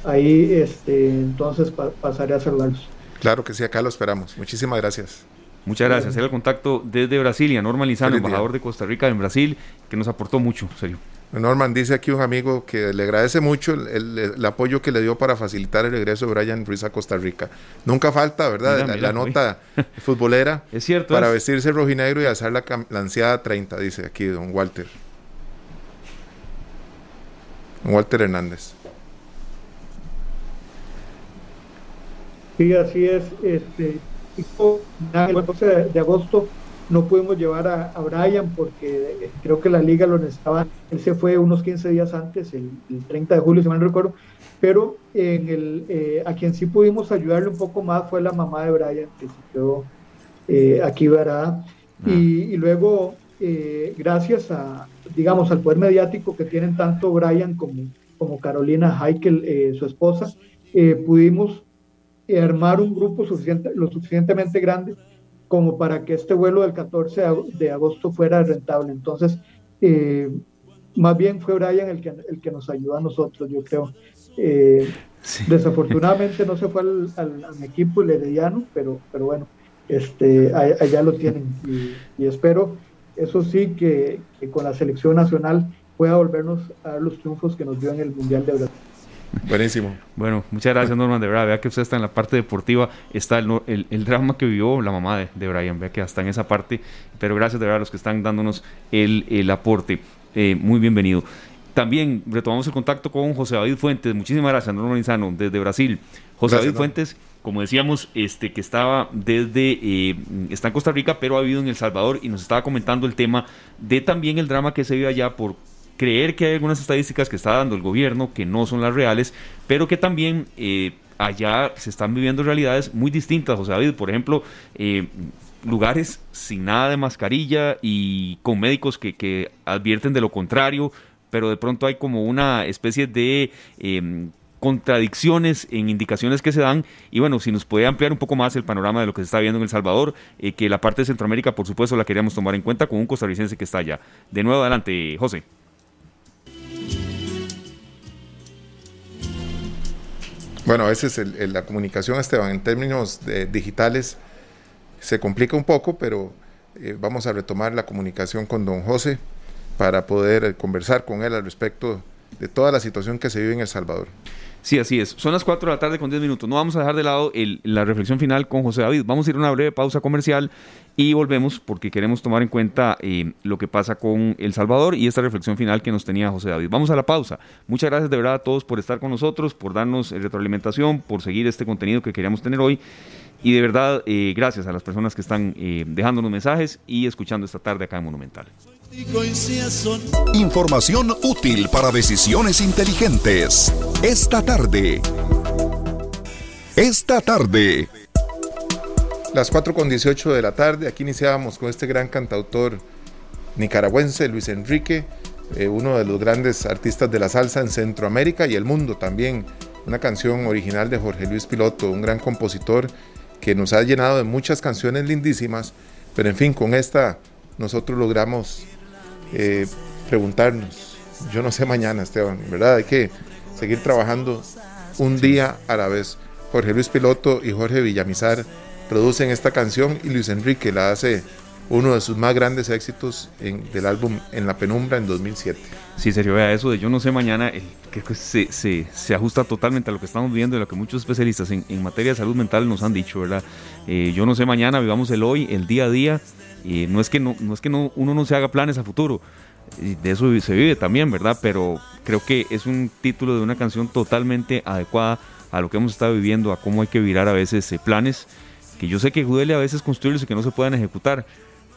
Speaker 4: ahí este, entonces pa pasaré a saludarlos.
Speaker 3: Claro que sí, acá lo esperamos. Muchísimas gracias.
Speaker 2: Muchas gracias. Era el contacto desde Brasilia, Norman Lizano, embajador de Costa Rica en Brasil, que nos aportó mucho, serio.
Speaker 3: Norman dice aquí un amigo que le agradece mucho el, el, el, apoyo que le dio para facilitar el regreso de Brian Ruiz a Costa Rica. Nunca falta, ¿verdad? Mira, la, mira, la, nota [LAUGHS] futbolera
Speaker 2: es cierto,
Speaker 3: para
Speaker 2: es.
Speaker 3: vestirse rojinegro y alzar la, la ansiada 30, dice aquí don Walter. Don Walter Hernández.
Speaker 4: Sí, así es. Este, el 12 de agosto no pudimos llevar a, a, Brian porque creo que la liga lo necesitaba. Él se fue unos 15 días antes, el, el 30 de julio, si mal no recuerdo. Pero en el, eh, a quien sí pudimos ayudarle un poco más fue la mamá de Brian, que se quedó eh, aquí varada. Ah. Y, y, luego, eh, gracias a, digamos, al poder mediático que tienen tanto Brian como, como Carolina Heikel, eh, su esposa, eh, armar un grupo suficiente, lo suficientemente grande como para que este vuelo del 14 de agosto fuera rentable. Entonces, eh, más bien fue Brian el que, el que nos ayudó a nosotros, yo creo. Eh, sí. Desafortunadamente no se fue al, al, al equipo el herediano, pero, pero bueno, este, allá lo tienen. Y, y espero, eso sí, que, que, con la selección nacional pueda volvernos a dar los triunfos que nos dio en el Mundial de Brasil.
Speaker 3: Buenísimo.
Speaker 2: Bueno, muchas gracias [LAUGHS] Norman, de verdad, vea que usted está en la parte deportiva, está el, el, el drama que vivió la mamá de, de, Brian, vea que hasta en esa parte, pero gracias de verdad a los que están dándonos el, el aporte, eh, muy bienvenido. También retomamos el contacto con José David Fuentes, muchísimas gracias Norman Izano, desde Brasil. José gracias, David Fuentes, como decíamos, este, que estaba desde, eh, está en Costa Rica, pero ha vivido en El Salvador y nos estaba comentando el tema de también el drama que se vive allá por creer que hay algunas estadísticas que está dando el gobierno que no son las reales, pero que también eh, allá se están viviendo realidades muy distintas. José David, por ejemplo, eh, lugares sin nada de mascarilla y con médicos que, que, advierten de lo contrario, pero de pronto hay como una especie de... Eh, contradicciones en indicaciones que se dan y bueno, si nos puede ampliar un poco más el panorama de lo que se está viendo en El Salvador, eh, que la parte de Centroamérica por supuesto la queríamos tomar en cuenta con un costarricense que está allá. De nuevo adelante, José.
Speaker 3: Bueno, a veces el, el, la comunicación, Esteban, en términos de, digitales se complica un poco, pero eh, vamos a retomar la comunicación con don José para poder eh, conversar con él al respecto de toda la situación que se vive en El Salvador.
Speaker 2: Sí, así es. Son las 4 de la tarde con 10 minutos. No vamos a dejar de lado el, la reflexión final con José David. Vamos a ir a una breve pausa comercial y volvemos porque queremos tomar en cuenta eh, lo que pasa con El Salvador y esta reflexión final que nos tenía José David. Vamos a la pausa. Muchas gracias de verdad a todos por estar con nosotros, por darnos retroalimentación, por seguir este contenido que queríamos tener hoy. Y de verdad, eh, gracias a las personas que están eh, dejándonos mensajes y escuchando esta tarde acá en Monumental.
Speaker 1: Información útil para decisiones inteligentes. Esta tarde. Esta tarde.
Speaker 3: Las 4 con 18 de la tarde, aquí iniciábamos con este gran cantautor nicaragüense, Luis Enrique, eh, uno de los grandes artistas de la salsa en Centroamérica y el mundo también. Una canción original de Jorge Luis Piloto, un gran compositor que nos ha llenado de muchas canciones lindísimas, pero en fin, con esta nosotros logramos eh, preguntarnos, yo no sé mañana, Esteban, ¿verdad? Hay que seguir trabajando un día a la vez. Jorge Luis Piloto y Jorge Villamizar producen esta canción y Luis Enrique la hace uno de sus más grandes éxitos en, del álbum En la Penumbra en 2007.
Speaker 2: Sí, serio, vea, eso de Yo no sé mañana, creo que se, se, se, ajusta totalmente a lo que estamos viendo y a lo que muchos especialistas en, en materia de salud mental nos han dicho, ¿verdad? Eh, yo no sé mañana, vivamos el hoy, el día a día, y no es que, no, no es que no, uno no se haga planes a futuro, de eso se vive también, ¿verdad? Pero creo que es un título de una canción totalmente adecuada a lo que hemos estado viviendo, a cómo hay que virar a veces eh, planes que yo sé que duele a veces construirlos y que no se puedan ejecutar,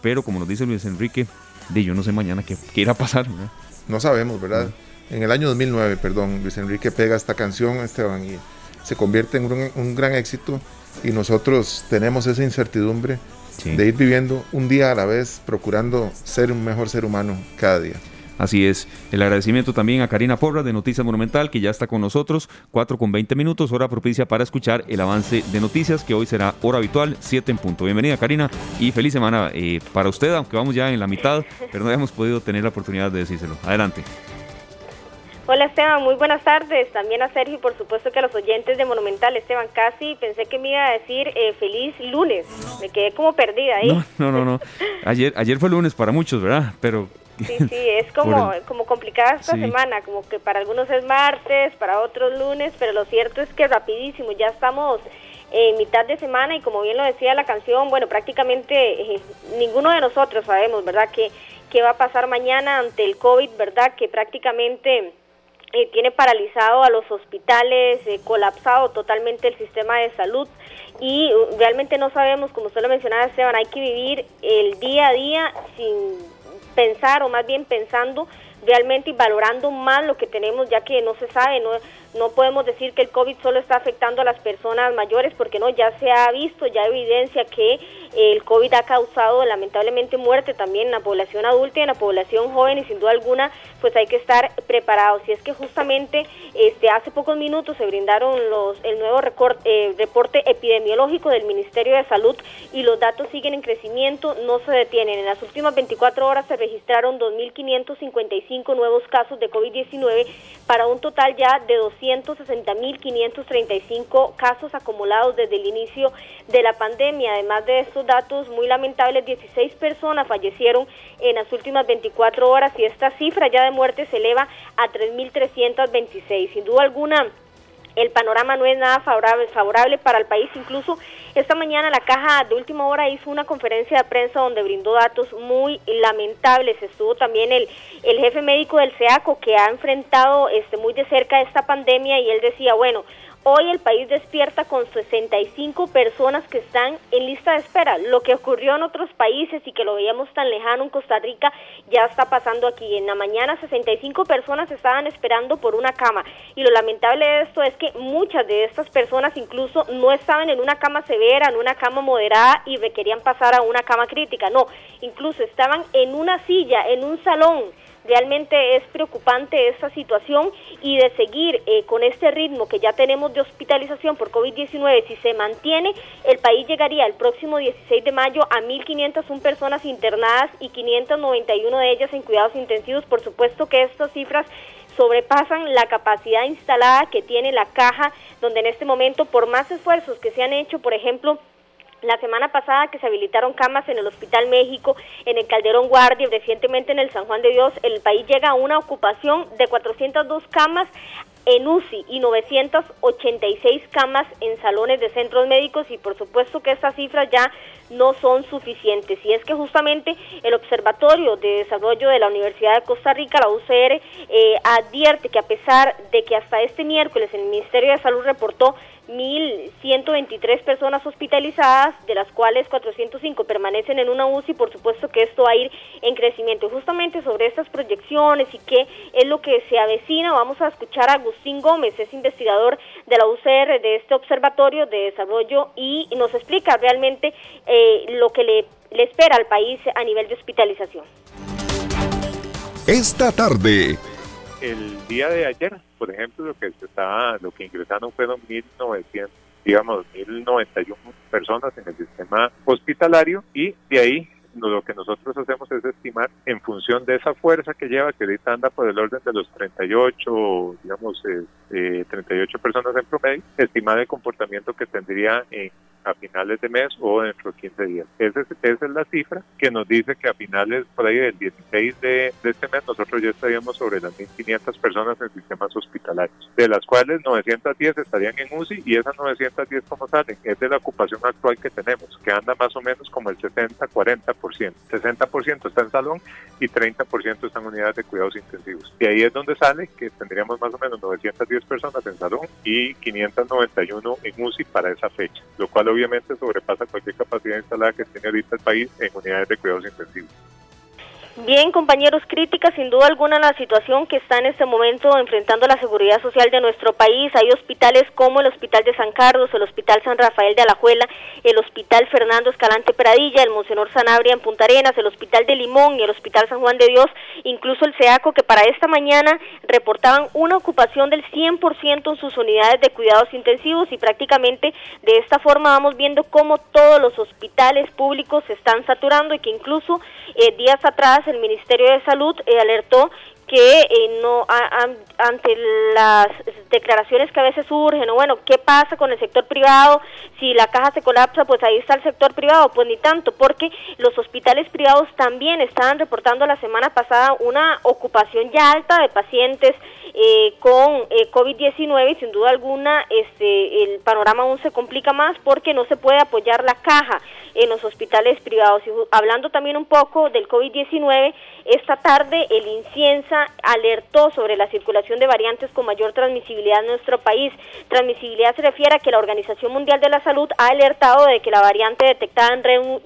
Speaker 2: pero como nos dice Luis Enrique, de yo no sé mañana qué, qué irá a pasar.
Speaker 3: No sabemos, ¿verdad? En el año 2009, perdón, Luis Enrique pega esta canción, Esteban, y se convierte en un, un gran éxito y nosotros tenemos esa incertidumbre sí. de ir viviendo un día a la vez, procurando ser un mejor ser humano cada día.
Speaker 2: Así es. El agradecimiento también a Karina Porra de Noticias Monumental, que ya está con nosotros. 4 con 20 minutos, hora propicia para escuchar el avance de noticias, que hoy será hora habitual, 7 en punto. Bienvenida, Karina, y feliz semana eh, para usted, aunque vamos ya en la mitad, pero no hemos podido tener la oportunidad de decírselo. Adelante.
Speaker 6: Hola Esteban, muy buenas tardes. También a Sergio y por supuesto que a los oyentes de Monumental. Esteban, casi pensé que me iba a decir eh, feliz lunes. Me quedé como perdida ahí.
Speaker 2: No, no, no. no. Ayer, ayer fue lunes para muchos, ¿verdad? Pero
Speaker 6: Sí, [LAUGHS] sí, es como, el... como complicada esta sí. semana, como que para algunos es martes, para otros lunes, pero lo cierto es que rapidísimo, ya estamos en mitad de semana y como bien lo decía la canción, bueno, prácticamente eh, ninguno de nosotros sabemos, ¿verdad?, qué, qué va a pasar mañana ante el COVID, ¿verdad?, que prácticamente... Eh, tiene paralizado a los hospitales, eh, colapsado totalmente el sistema de salud y uh, realmente no sabemos, como usted lo mencionaba Esteban, hay que vivir el día a día sin pensar o más bien pensando realmente y valorando más lo que tenemos ya que no se sabe, no, no podemos decir que el COVID solo está afectando a las personas mayores porque no, ya se ha visto, ya evidencia que el COVID ha causado lamentablemente muerte también en la población adulta y en la población joven y sin duda alguna pues hay que estar preparados. Y es que justamente este hace pocos minutos se brindaron los el nuevo record, eh, reporte epidemiológico del Ministerio de Salud y los datos siguen en crecimiento, no se detienen. En las últimas 24 horas se registraron 2.555 nuevos casos de COVID-19 para un total ya de 260.535 casos acumulados desde el inicio de la pandemia. Además de estos datos muy lamentables, 16 personas fallecieron en las últimas 24 horas y esta cifra ya de muerte se eleva a 3.326. Sin duda alguna, el panorama no es nada favorable, favorable para el país. Incluso esta mañana la caja de última hora hizo una conferencia de prensa donde brindó datos muy lamentables. Estuvo también el, el jefe médico del SEACO que ha enfrentado este, muy de cerca esta pandemia y él decía, bueno, Hoy el país despierta con 65 personas que están en lista de espera. Lo que ocurrió en otros países y que lo veíamos tan lejano en Costa Rica ya está pasando aquí. En la mañana 65 personas estaban esperando por una cama y lo lamentable de esto es que muchas de estas personas incluso no estaban en una cama severa, en una cama moderada y requerían pasar a una cama crítica. No, incluso estaban en una silla, en un salón Realmente es preocupante esta situación y de seguir eh, con este ritmo que ya tenemos de hospitalización por COVID-19, si se mantiene, el país llegaría el próximo 16 de mayo a 1.501 personas internadas y 591 de ellas en cuidados intensivos. Por supuesto que estas cifras sobrepasan la capacidad instalada que tiene la caja, donde en este momento, por más esfuerzos que se han hecho, por ejemplo, la semana pasada que se habilitaron camas en el Hospital México, en el Calderón Guardia recientemente en el San Juan de Dios, el país llega a una ocupación de 402 camas en UCI y 986 camas en salones de centros médicos y por supuesto que estas cifras ya no son suficientes. Y es que justamente el Observatorio de Desarrollo de la Universidad de Costa Rica, la UCR, eh, advierte que a pesar de que hasta este miércoles el Ministerio de Salud reportó 1.123 personas hospitalizadas, de las cuales 405 permanecen en una UCI, por supuesto que esto va a ir en crecimiento. Justamente sobre estas proyecciones y qué es lo que se avecina, vamos a escuchar a Agustín Gómez, es investigador de la UCR de este Observatorio de Desarrollo y nos explica realmente eh, lo que le, le espera al país a nivel de hospitalización.
Speaker 1: Esta tarde
Speaker 7: el día de ayer, por ejemplo, lo que se estaba, lo que ingresaron fueron 1.900, digamos, 1.091 personas en el sistema hospitalario y de ahí lo que nosotros hacemos es estimar en función de esa fuerza que lleva, que ahorita anda por el orden de los 38, digamos, eh, 38 personas en promedio, estimar el comportamiento que tendría en a finales de mes o dentro de 15 días. Esa es, esa es la cifra que nos dice que a finales por ahí del 16 de, este mes nosotros ya estaríamos sobre las 1.500 personas en sistemas hospitalarios, de las cuales 910 estarían en UCI y esas 910 como salen es de la ocupación actual que tenemos, que anda más o menos como el 60-40%. 60% está en salón y 30% están en unidades de cuidados intensivos. Y ahí es donde sale que tendríamos más o menos 910 personas en salón y 591 en UCI para esa fecha, lo cual obviamente sobrepasa cualquier capacidad instalada que tiene ahorita el país en unidades de cuidados intensivos.
Speaker 6: Bien, compañeros, crítica sin duda alguna la situación que está en este momento enfrentando la seguridad social de nuestro país. Hay hospitales como el Hospital de San Carlos, el Hospital San Rafael de Alajuela, el Hospital Fernando Escalante Pradilla, el Monsenor Sanabria en Punta Arenas, el Hospital de Limón y el Hospital San Juan de Dios, incluso el SEACO, que para esta mañana reportaban una ocupación del 100% en sus unidades de cuidados intensivos y prácticamente de esta forma vamos viendo cómo todos los hospitales públicos se están saturando y que incluso eh, días atrás el Ministerio de Salud eh, alertó que eh, no ante las declaraciones que a veces surgen, o bueno, ¿qué pasa con el sector privado? Si la caja se colapsa, pues ahí está el sector privado, pues ni tanto, porque los hospitales privados también estaban reportando la semana pasada una ocupación ya alta de pacientes eh, con eh, COVID-19 y sin duda alguna este el panorama aún se complica más porque no se puede apoyar la caja en los hospitales privados. Y hablando también un poco del COVID-19, esta tarde el Inciensa alertó sobre la circulación de variantes con mayor transmisibilidad en nuestro país. Transmisibilidad se refiere a que la Organización Mundial de la Salud ha alertado de que la variante detectada en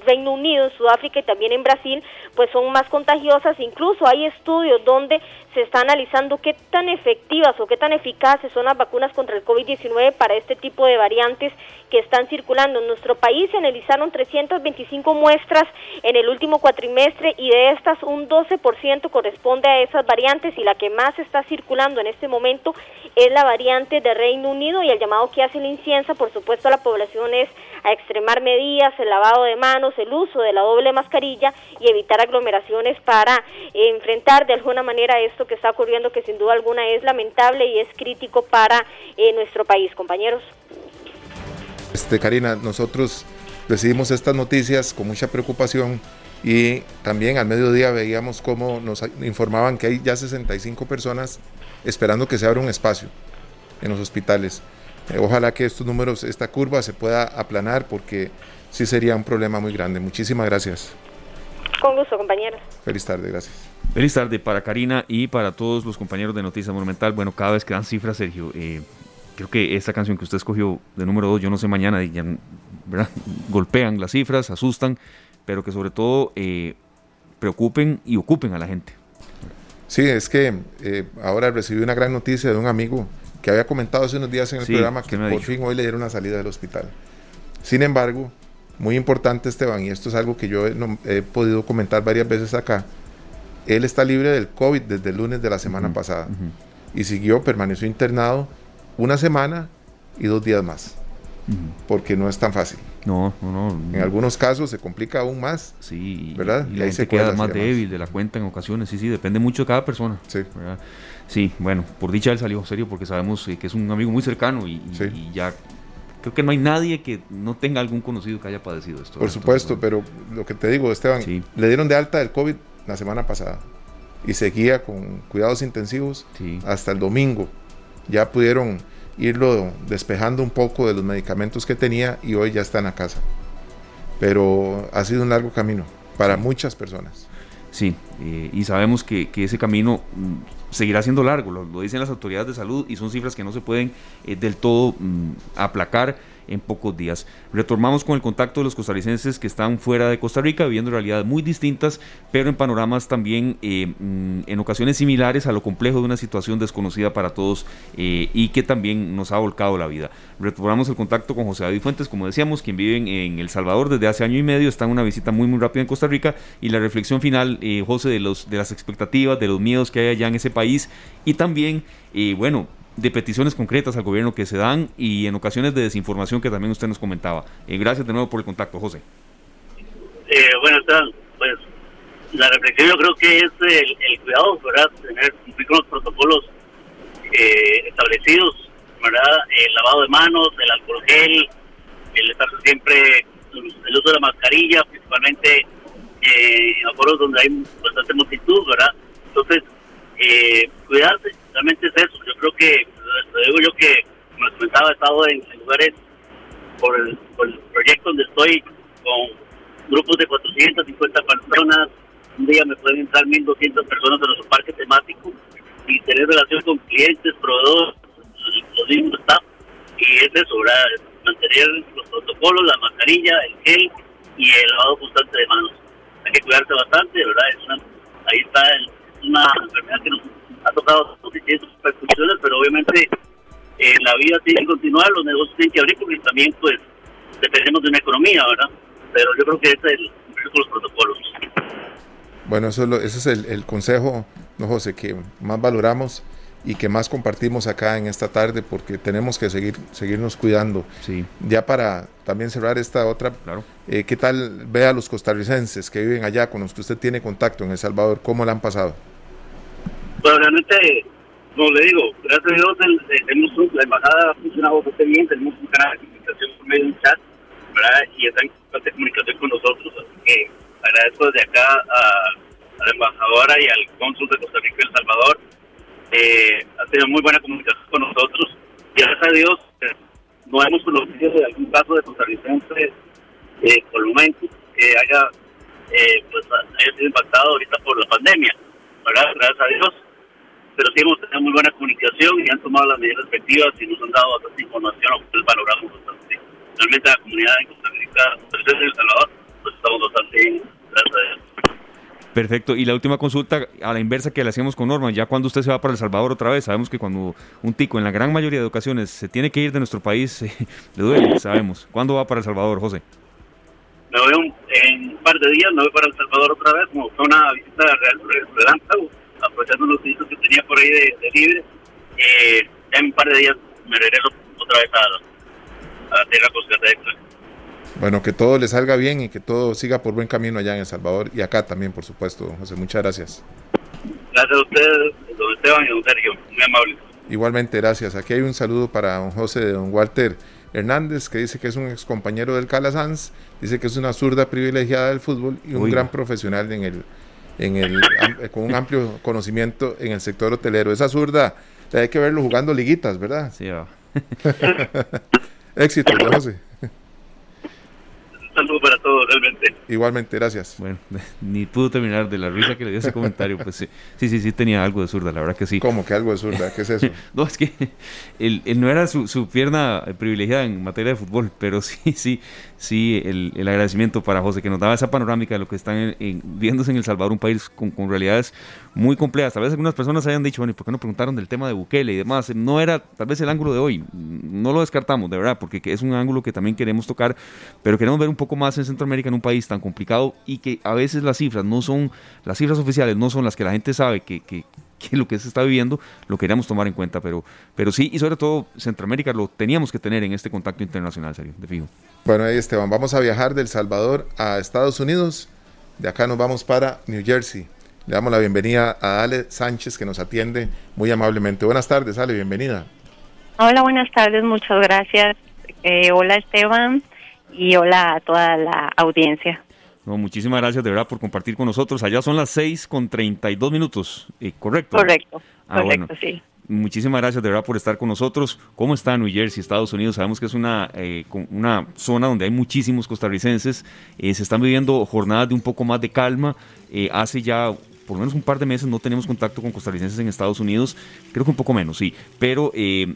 Speaker 6: Reino Unido, en Sudáfrica y también en Brasil, pues son más contagiosas. Incluso hay estudios donde se está analizando qué tan efectivas o qué tan eficaces son las vacunas contra el COVID-19 para este tipo de variantes que están circulando. En nuestro país se analizaron 325 muestras en el último cuatrimestre y de estas un 12% corresponde a esas variantes y la que más está circulando en este momento es la variante de Reino Unido y el llamado que hace la inciensa, por supuesto, a la población es a extremar medidas, el lavado de manos, el uso de la doble mascarilla y evitar aglomeraciones para enfrentar de alguna manera esto que está ocurriendo, que sin duda alguna es lamentable y es crítico para eh, nuestro país, compañeros.
Speaker 3: Este, Karina, nosotros recibimos estas noticias con mucha preocupación y también al mediodía veíamos cómo nos informaban que hay ya 65 personas esperando que se abra un espacio en los hospitales. Eh, ojalá que estos números, esta curva se pueda aplanar porque sí sería un problema muy grande. Muchísimas gracias.
Speaker 6: Con gusto, compañeros.
Speaker 3: Feliz tarde, gracias.
Speaker 2: Feliz tarde para Karina y para todos los compañeros de Noticias Monumental. Bueno, cada vez que dan cifras, Sergio, eh, creo que esta canción que usted escogió de número 2, yo no sé mañana, ya, golpean las cifras, asustan, pero que sobre todo eh, preocupen y ocupen a la gente.
Speaker 3: Sí, es que eh, ahora recibí una gran noticia de un amigo que había comentado hace unos días en el programa que por fin hoy le dieron una salida del hospital. Sin embargo, muy importante Esteban, y esto es algo que yo he, podido comentar varias veces acá, él está libre del COVID desde el lunes de la semana pasada y siguió, permaneció internado una semana y dos días más, porque no es tan fácil.
Speaker 2: No, no, no.
Speaker 3: En algunos casos se complica aún más.
Speaker 2: Sí,
Speaker 3: ¿verdad?
Speaker 2: Y, ahí se queda más débil de la cuenta en ocasiones. Sí, sí, depende mucho de cada persona.
Speaker 3: Sí.
Speaker 2: Sí, bueno, por dicha él salió serio porque sabemos eh, que es un amigo muy cercano y, ya creo que no hay nadie que no tenga algún conocido que haya padecido esto.
Speaker 3: Por supuesto, pero lo que te digo, Esteban, le dieron de alta del COVID la semana pasada y seguía con cuidados intensivos hasta el domingo. Ya pudieron irlo despejando un poco de los medicamentos que tenía y hoy ya está en la casa. Pero ha sido un largo camino para muchas personas.
Speaker 2: Sí, eh, y sabemos que, ese camino mm, seguirá siendo largo, lo, dicen las autoridades de salud y son cifras que no se pueden eh, del todo mm, aplacar en pocos días. Retomamos con el contacto de los costarricenses que están fuera de Costa Rica, viviendo realidades muy distintas, pero en panoramas también eh, mm, en ocasiones similares a lo complejo de una situación desconocida para todos eh, y que también nos ha volcado la vida. Retomamos el contacto con José David Fuentes, como decíamos, quien vive en, El Salvador desde hace año y medio, está en una visita muy muy rápida en Costa Rica y la reflexión final, eh, José, de, los, de las expectativas, de los miedos que hay allá en ese país y también, bueno, de peticiones concretas al gobierno que se dan y en ocasiones de desinformación que también usted nos comentaba. Eh, gracias de nuevo por el contacto, José.
Speaker 5: Eh, bueno, pues la reflexión yo creo que es el, cuidado, ¿verdad? Tener cumplir con los protocolos eh, establecidos, ¿verdad? El lavado de manos, el alcohol gel, el estar siempre, el uso de la mascarilla, principalmente eh, en foros donde hay bastante multitud, ¿verdad? Entonces, eh, cuidarse, realmente es eso. Yo creo que, lo digo yo que, como les comentaba, he estado en, lugares por el, proyecto donde estoy con grupos de 450 personas. Un día me pueden entrar 1.200 personas en nuestro parque temático y tener relación con clientes, proveedores, los mismos staff. Y es eso, ¿verdad? mantener los protocolos, la mascarilla, el gel y el lavado constante de manos. Hay que cuidarse bastante, ¿verdad? ahí está el una enfermedad que nos ha tocado suficientes repercusiones, pero obviamente eh, la vida tiene que continuar, los negocios tienen que abrir porque también pues dependemos de una economía, ¿verdad? Pero yo creo que ese es el, los protocolos.
Speaker 3: Bueno, eso es ese es el, consejo, no José, que más valoramos y que más compartimos acá en esta tarde porque tenemos que seguir seguirnos cuidando.
Speaker 2: Sí.
Speaker 3: Ya para también cerrar esta otra,
Speaker 2: claro.
Speaker 3: Eh, ¿qué tal ve a los costarricenses que viven allá con los que usted tiene contacto en El Salvador? ¿Cómo la han pasado?
Speaker 5: Pues realmente, como le digo, gracias a Dios el, tenemos la embajada ha funcionado bastante bien, tenemos un canal de comunicación por medio de chat, ¿verdad? Y está en constante comunicación con nosotros, así que agradezco desde acá a, la embajadora y al cónsul de Costa Rica y El Salvador. Eh, ha tenido muy buena comunicación con nosotros gracias a Dios eh, no hemos conocido de algún caso de costarricense eh, por el que haya, eh, pues, haya sido impactado ahorita por la pandemia, ¿verdad? Gracias a Dios pero sí hemos tenido muy buena comunicación y han tomado las medidas respectivas y nos han dado bastante información, lo cual valoramos bastante. Realmente la comunidad en Costa Rica, en El Salvador, pues estamos bastante bien, gracias a Dios.
Speaker 2: Perfecto. Y la última consulta, a la inversa que le hacíamos con Norman, ya cuando usted se va para El Salvador otra vez, sabemos que cuando un tico, en la gran mayoría de ocasiones, se tiene que ir de nuestro país, [LAUGHS] le duele, sabemos. ¿Cuándo va para El Salvador, José?
Speaker 5: Me voy en un par de días, me voy para El Salvador otra vez, como fue una visita real, relámpago aprovechando los días que tenía por ahí de, libre, eh, en un par de días me regreso otra vez a, a la tierra.
Speaker 3: Bueno, que todo le salga bien y que todo siga por buen camino allá en El Salvador y acá también, por supuesto, José. Muchas gracias.
Speaker 5: Gracias a ustedes, don Esteban y don Sergio. Muy amables.
Speaker 3: Igualmente, gracias. Aquí hay un saludo para don José de don Walter Hernández, que dice que es un ex compañero del Calasanz, dice que es una zurda privilegiada del fútbol y un gran profesional en el en el, con un amplio conocimiento en el sector hotelero. Esa zurda, hay que verlo jugando liguitas, ¿verdad?
Speaker 2: Sí, [LAUGHS]
Speaker 3: Éxito, José
Speaker 5: saludo para todos, realmente.
Speaker 3: Igualmente, gracias.
Speaker 2: Bueno, [LAUGHS] ni pudo terminar de la risa que le dio ese comentario. Pues sí, sí, sí, tenía algo de zurda, la verdad que sí.
Speaker 3: ¿Cómo que algo de zurda? ¿Qué es eso? [LAUGHS]
Speaker 2: no, es que él, no era su, su, pierna privilegiada en materia de fútbol, pero sí, sí, sí, el, el, agradecimiento para José que nos daba esa panorámica de lo que están viéndose en El Salvador, un país con, con realidades muy complejas. Tal vez algunas personas hayan dicho, bueno, ¿y por qué no preguntaron del tema de Bukele y demás? No era tal vez el ángulo de hoy, no lo descartamos, de verdad, porque es un ángulo que también queremos tocar, pero queremos ver un poco más en Centroamérica, en un país tan complicado y que a veces las cifras no son, las cifras oficiales no son las que la gente sabe que, que, que lo que se está viviendo, lo queríamos tomar en cuenta, pero, pero sí, y sobre todo Centroamérica lo teníamos que tener en este contacto internacional, serio, de fijo.
Speaker 3: Bueno, ahí Esteban, vamos a viajar del Salvador a Estados Unidos, de acá nos vamos para New Jersey. Le damos la bienvenida a Ale Sánchez que nos atiende muy amablemente. Buenas tardes, Ale, bienvenida.
Speaker 8: Hola, buenas tardes, muchas gracias. Eh, hola Esteban y hola a toda la audiencia.
Speaker 2: No, muchísimas gracias de verdad por compartir con nosotros. Allá son las 6 con 32 minutos, eh, ¿correcto?
Speaker 8: Correcto, ah, correcto, sí.
Speaker 2: Muchísimas gracias de verdad por estar con nosotros. ¿Cómo está New Jersey, Estados Unidos? Sabemos que es una, eh, una zona donde hay muchísimos costarricenses. se están viviendo jornadas de un poco más de calma. hace ya por lo menos un par de meses no tenemos contacto con costarricenses en Estados Unidos, creo que un poco menos, sí, pero eh,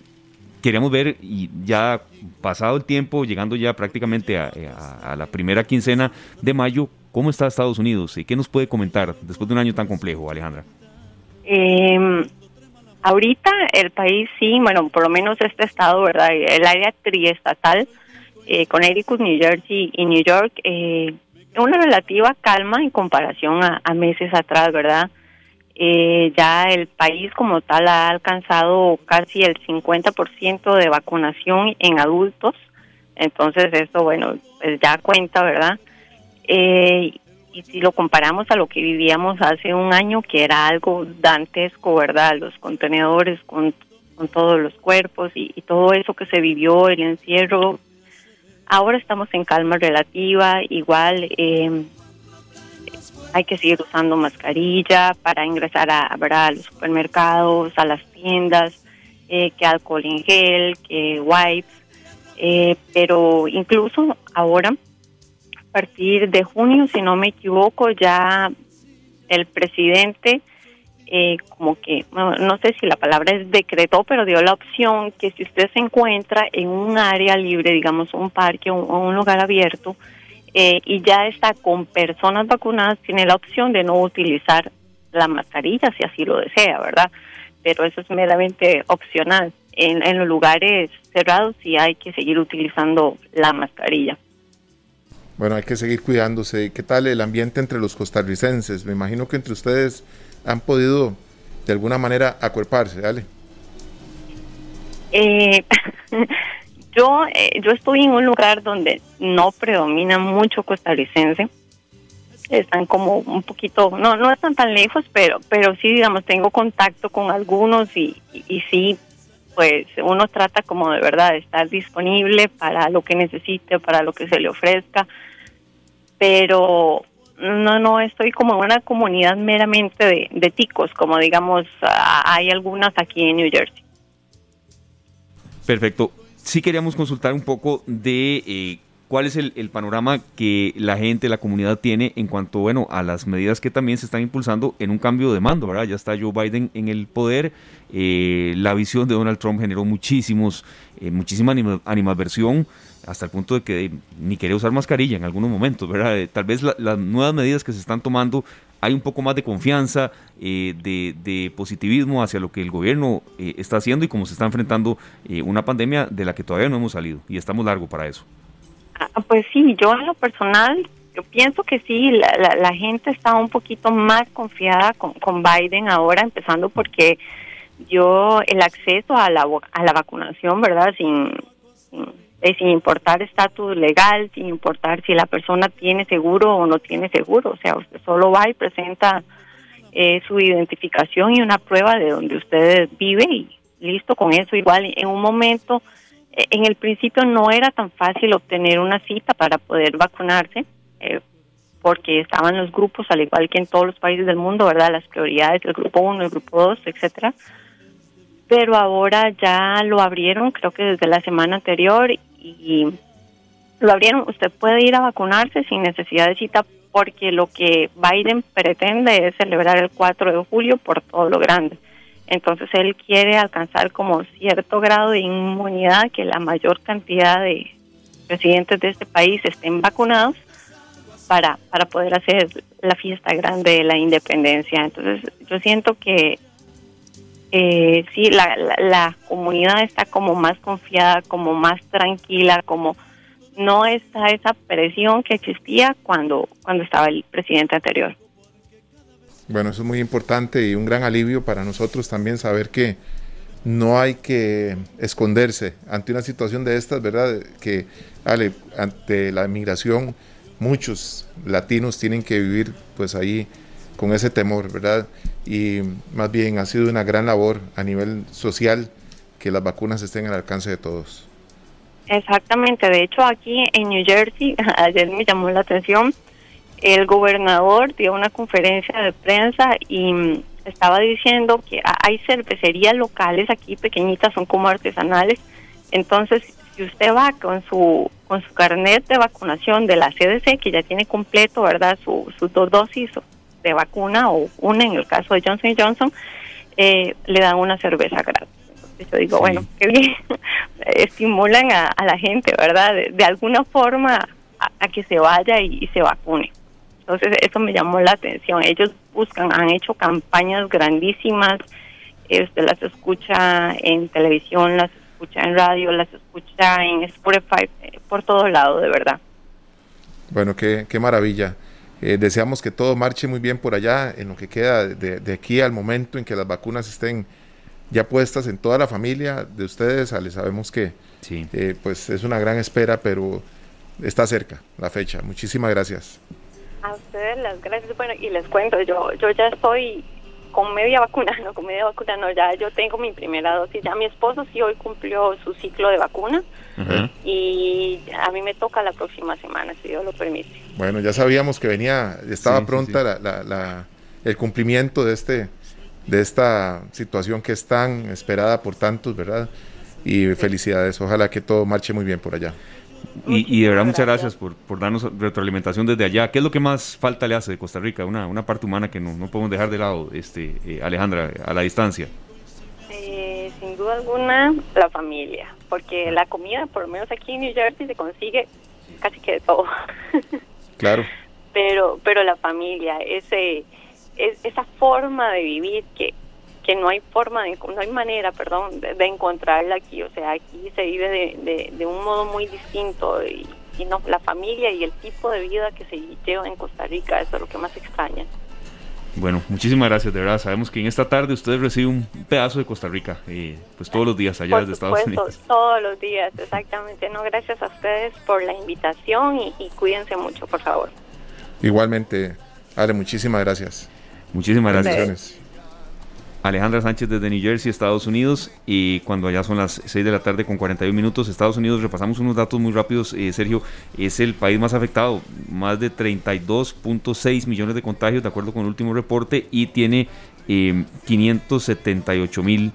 Speaker 2: queríamos ver y ya pasado el tiempo, llegando ya prácticamente a, la primera quincena de mayo, ¿cómo está Estados Unidos? ¿Y qué nos puede comentar después de un año tan complejo, Alejandra?
Speaker 8: Eh, ahorita el país sí, bueno, por lo menos este estado, ¿verdad? El área triestatal, eh, Connecticut, New Jersey y New York, eh, una relativa calma en comparación a, meses atrás, ¿verdad? Eh, ya el país como tal ha alcanzado casi el 50% de vacunación en adultos, entonces esto, bueno, pues ya cuenta, ¿verdad? Eh, y si lo comparamos a lo que vivíamos hace un año, que era algo dantesco, ¿verdad? Los contenedores con, con todos los cuerpos y, todo eso que se vivió, el encierro. Ahora estamos en calma relativa, igual eh, hay que seguir usando mascarilla para ingresar a, a los supermercados, a las tiendas, eh, que alcohol en gel, que wipes, eh, pero incluso ahora a partir de junio, si no me equivoco, ya el presidente, eh, como que, no, sé si la palabra es decretó, pero dio la opción que si usted se encuentra en un área libre, digamos un parque o un, lugar abierto, eh, y ya está con personas vacunadas, tiene la opción de no utilizar la mascarilla si así lo desea, ¿verdad? Pero eso es meramente opcional. En, en los lugares cerrados sí hay que seguir utilizando la mascarilla.
Speaker 3: Bueno, hay que seguir cuidándose. ¿Qué tal el ambiente entre los costarricenses? Me imagino que entre ustedes han podido de alguna manera acuerparse, dale.
Speaker 8: Eh, [LAUGHS] yo, eh, yo estoy en un lugar donde no predomina mucho costarricense. Están como un poquito, no, no están tan lejos, pero, pero sí, digamos, tengo contacto con algunos y, y, sí, pues uno trata como de verdad de estar disponible para lo que necesite, para lo que se le ofrezca pero no, no estoy como en una comunidad meramente de, ticos, como digamos hay algunas aquí en New Jersey.
Speaker 2: Perfecto. Sí queríamos consultar un poco de eh, cuál es el, panorama que la gente, la comunidad tiene en cuanto, bueno, a las medidas que también se están impulsando en un cambio de mando, ¿verdad? Ya está Joe Biden en el poder, eh, la visión de Donald Trump generó muchísimos, eh, muchísima animadversión hasta el punto de que ni quería usar mascarilla en algunos momentos, ¿verdad? Tal vez las nuevas medidas que se están tomando hay un poco más de confianza, eh, de, positivismo hacia lo que el gobierno eh, está haciendo y cómo se está enfrentando una pandemia de la que todavía no hemos salido y estamos largo para eso.
Speaker 8: Ah, pues sí, yo en lo personal, yo pienso que sí, la, gente está un poquito más confiada con, Biden ahora, empezando porque yo el acceso a la, a la vacunación, ¿verdad? sin eh, sin importar estatus legal, sin importar si la persona tiene seguro o no tiene seguro. O sea, usted solo va y presenta eh, su identificación y una prueba de donde usted vive y listo con eso. Igual en un momento, eh, en el principio no era tan fácil obtener una cita para poder vacunarse. porque estaban los grupos, al igual que en todos los países del mundo, ¿verdad? Las prioridades, el grupo 1, el grupo 2, etcétera pero ahora ya lo abrieron, creo que desde la semana anterior y lo abrieron. Usted puede ir a vacunarse sin necesidad de cita porque lo que Biden pretende es celebrar el 4 de julio por todo lo grande. Entonces él quiere alcanzar como cierto grado de inmunidad, que la mayor cantidad de residentes de este país estén vacunados para, para poder hacer la fiesta grande de la independencia. Entonces yo siento que eh, sí, la, la, comunidad está como más confiada, como más tranquila, como no está esa presión que existía cuando, cuando estaba el presidente anterior.
Speaker 3: Bueno, eso es muy importante y un gran alivio para nosotros también saber que no hay que esconderse ante una situación de estas, ¿verdad? Que ale, ante la migración muchos latinos tienen que vivir pues ahí con ese temor, ¿verdad? Y más bien ha sido una gran labor a nivel social que las vacunas estén al alcance de todos.
Speaker 8: Exactamente, de hecho aquí en New Jersey, [LAUGHS] ayer me llamó la atención, el gobernador dio una conferencia de prensa y mm, estaba diciendo que hay cervecerías locales aquí pequeñitas, son como artesanales, entonces si usted va con su con su carnet de vacunación de la CDC, que ya tiene completo, ¿verdad? Su, sus dos dosis de vacuna o una en el caso de Johnson Johnson, eh, le dan una cerveza gratis. Entonces yo digo, bueno, qué bien, [LAUGHS] estimulan a, la gente, ¿verdad? De, alguna forma a, que se vaya y, se vacune. Entonces eso me llamó la atención. Ellos buscan, han hecho campañas grandísimas, este, las escucha en televisión, las escucha en radio, las escucha en Spotify, eh, por todo lado, de verdad.
Speaker 3: Bueno, qué, qué maravilla. Eh, deseamos que todo marche muy bien por allá en lo que queda de, aquí al momento en que las vacunas estén ya puestas en toda la familia de ustedes. Les sabemos que sí. Eh, pues es una gran espera, pero está cerca la fecha. Muchísimas gracias.
Speaker 8: A ustedes las gracias. Bueno, y les cuento, yo, yo ya estoy con media vacuna, [LAUGHS] no con media vacuna, no, ya yo tengo mi primera dosis. Ya mi esposo sí hoy cumplió su ciclo de vacuna y a mí me toca la próxima semana, si Dios lo permite.
Speaker 3: Bueno, ya sabíamos que venía, estaba pronta La, la, el cumplimiento de este de esta situación que es tan esperada por tantos, ¿verdad? Y felicidades, ojalá que todo marche muy bien por allá.
Speaker 2: Y, de verdad, muchas gracias por, por, darnos retroalimentación desde allá. ¿Qué es lo que más falta le hace de Costa Rica? Una, una parte humana que no, no podemos dejar de lado, este, eh, Alejandra, a la distancia.
Speaker 8: Eh, sin duda alguna, la familia, porque la comida, por lo menos aquí en New Jersey, se consigue casi que de todo. [LAUGHS]
Speaker 3: Claro.
Speaker 8: pero, pero la familia, ese, esa forma de vivir que, que no hay forma, de, no hay manera, perdón, de, encontrarla aquí. O sea, aquí se vive de, de, un modo muy distinto y, y, no la familia y el tipo de vida que se lleva en Costa Rica, eso es lo que más extraña.
Speaker 2: Bueno, muchísimas gracias, de verdad. Sabemos que en esta tarde ustedes reciben un pedazo de Costa Rica, eh, pues todos los días allá desde Estados Unidos.
Speaker 8: Todos los días, exactamente. No, gracias a ustedes por la invitación y, cuídense mucho, por favor.
Speaker 3: Igualmente, Ale, muchísimas gracias.
Speaker 2: Muchísimas gracias. Alejandra Sánchez desde New Jersey, Estados Unidos, y cuando allá son las 6 de la tarde con 41 minutos, Estados Unidos, repasamos unos datos muy rápidos, eh, Sergio, es el país más afectado, más de 32.6 millones de contagios, de acuerdo con el último reporte, y tiene 578 em, mil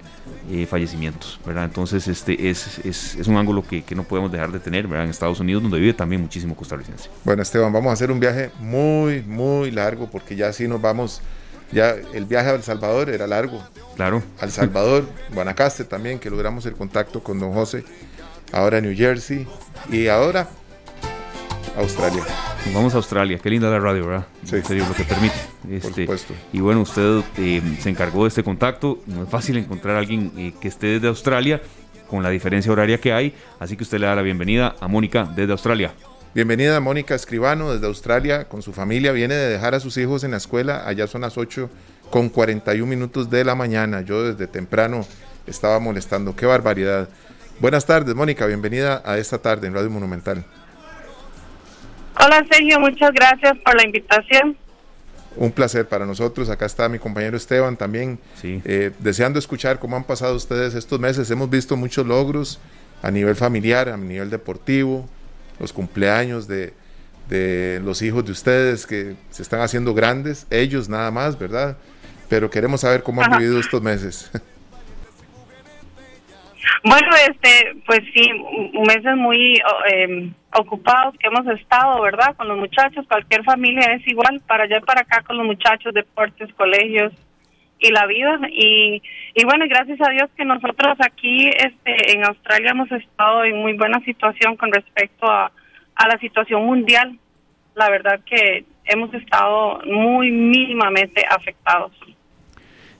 Speaker 2: eh, fallecimientos, ¿verdad? Entonces, este es, es, es un ángulo que, que, no podemos dejar de tener, ¿verdad? En Estados Unidos, donde vive también muchísimo costarricense.
Speaker 3: Bueno, Esteban, vamos a hacer un viaje muy, muy largo, porque ya así nos vamos ya el viaje a El Salvador era largo.
Speaker 2: Claro.
Speaker 3: Al Salvador, [LAUGHS] Guanacaste también, que logramos el contacto con don José. Ahora New Jersey. Y ahora Australia.
Speaker 2: Vamos a Australia, qué linda la radio, ¿verdad?
Speaker 3: Sí. En
Speaker 2: serio, lo que permite. Este,
Speaker 3: Por supuesto.
Speaker 2: Y bueno, usted eh, se encargó de este contacto. No es fácil encontrar a alguien eh, que esté desde Australia, con la diferencia horaria que hay. Así que usted le da la bienvenida a Mónica desde Australia.
Speaker 3: Bienvenida Mónica Escribano desde Australia con su familia. Viene de dejar a sus hijos en la escuela. Allá son las 8 con 41 minutos de la mañana. Yo desde temprano estaba molestando. Qué barbaridad. Buenas tardes, Mónica. Bienvenida a esta tarde en Radio Monumental.
Speaker 9: Hola, Sergio. Muchas gracias por la invitación.
Speaker 3: Un placer para nosotros. Acá está mi compañero Esteban también.
Speaker 2: Sí.
Speaker 3: Eh, deseando escuchar cómo han pasado ustedes estos meses. Hemos visto muchos logros a nivel familiar, a nivel deportivo, los cumpleaños de, los hijos de ustedes que se están haciendo grandes, ellos nada más, ¿verdad? Pero queremos saber cómo han vivido estos meses. [LAUGHS]
Speaker 9: Bueno, este, pues sí, meses muy em, ocupados que hemos estado, ¿verdad? Con los muchachos, cualquier familia es igual, para allá y para acá con los muchachos, deportes, colegios y la vida. Y, y bueno, gracias a Dios que nosotros aquí este, en Australia hemos estado en muy buena situación con respecto a, a la situación mundial. La verdad que hemos estado muy mínimamente afectados.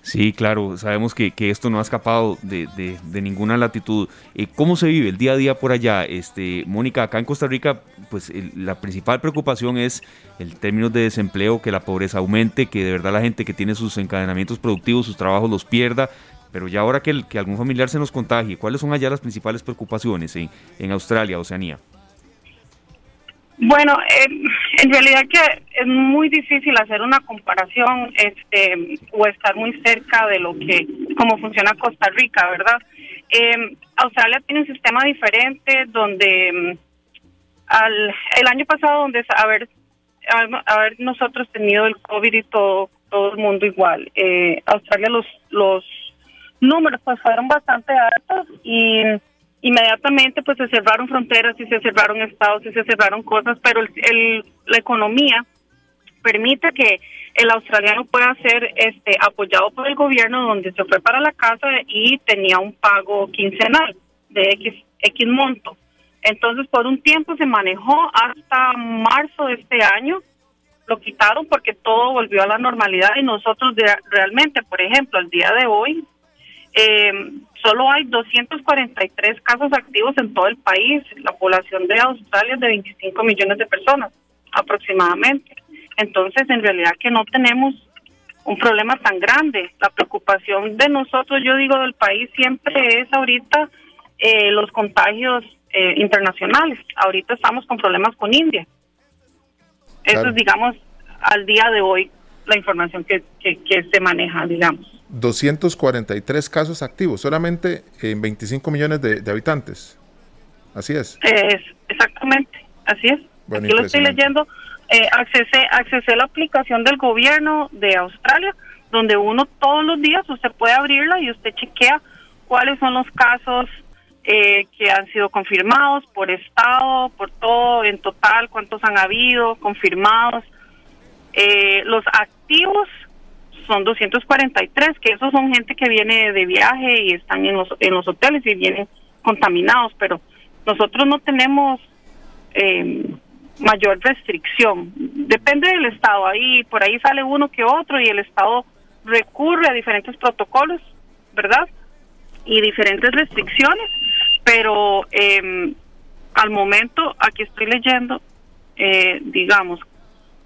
Speaker 2: Sí, claro, sabemos que, que esto no ha escapado de, de, ninguna latitud. Eh, ¿Cómo se vive el día a día por allá? Este, Mónica, acá en Costa Rica, pues la principal preocupación es el término de desempleo, que la pobreza aumente, que de verdad la gente que tiene sus encadenamientos productivos, sus trabajos los pierda. Pero ya ahora que, que algún familiar se nos contagie, ¿cuáles son allá las principales preocupaciones en, en Australia, Oceanía?
Speaker 9: Bueno, eh, en realidad que es muy difícil hacer una comparación este, o estar muy cerca de lo que, cómo funciona Costa Rica, ¿verdad? Eh, Australia tiene un sistema diferente donde al, el año pasado, donde haber, haber nosotros tenido el COVID y todo, todo el mundo igual, eh, Australia los, los números pues fueron bastante altos y inmediatamente pues se cerraron fronteras y se cerraron estados y se cerraron cosas, pero el, la economía permite que el australiano pueda ser este apoyado por el gobierno donde se fue para la casa y tenía un pago quincenal de X, X monto. Entonces, por un tiempo se manejó hasta marzo de este año, lo quitaron porque todo volvió a la normalidad y nosotros realmente, por ejemplo, el día de hoy, eh, solo hay 243 casos activos en todo el país. La población de Australia es de 25 millones de personas aproximadamente. Entonces, en realidad que no tenemos un problema tan grande. La preocupación de nosotros, yo digo, del país siempre es ahorita eh, los contagios eh, internacionales. Ahorita estamos con problemas con India. Eso es, digamos, al día de hoy la información que, que, se maneja, digamos.
Speaker 3: 243 casos activos, solamente en 25 millones de, habitantes. Así es.
Speaker 9: es. Exactamente, así es. Aquí lo estoy leyendo. Eh, accesé, accesé la aplicación del gobierno de Australia, donde uno todos los días usted puede abrirla y usted chequea cuáles son los casos eh, que han sido confirmados por estado, por todo, en total, cuántos han habido confirmados. Eh, los activos son 243, que esos son gente que viene de viaje y están en los, en los hoteles y vienen contaminados, pero nosotros no tenemos eh, mayor restricción. Depende del estado, ahí por ahí sale uno que otro y el estado recurre a diferentes protocolos, ¿verdad? Y diferentes restricciones, pero eh, al momento, aquí estoy leyendo, eh, digamos,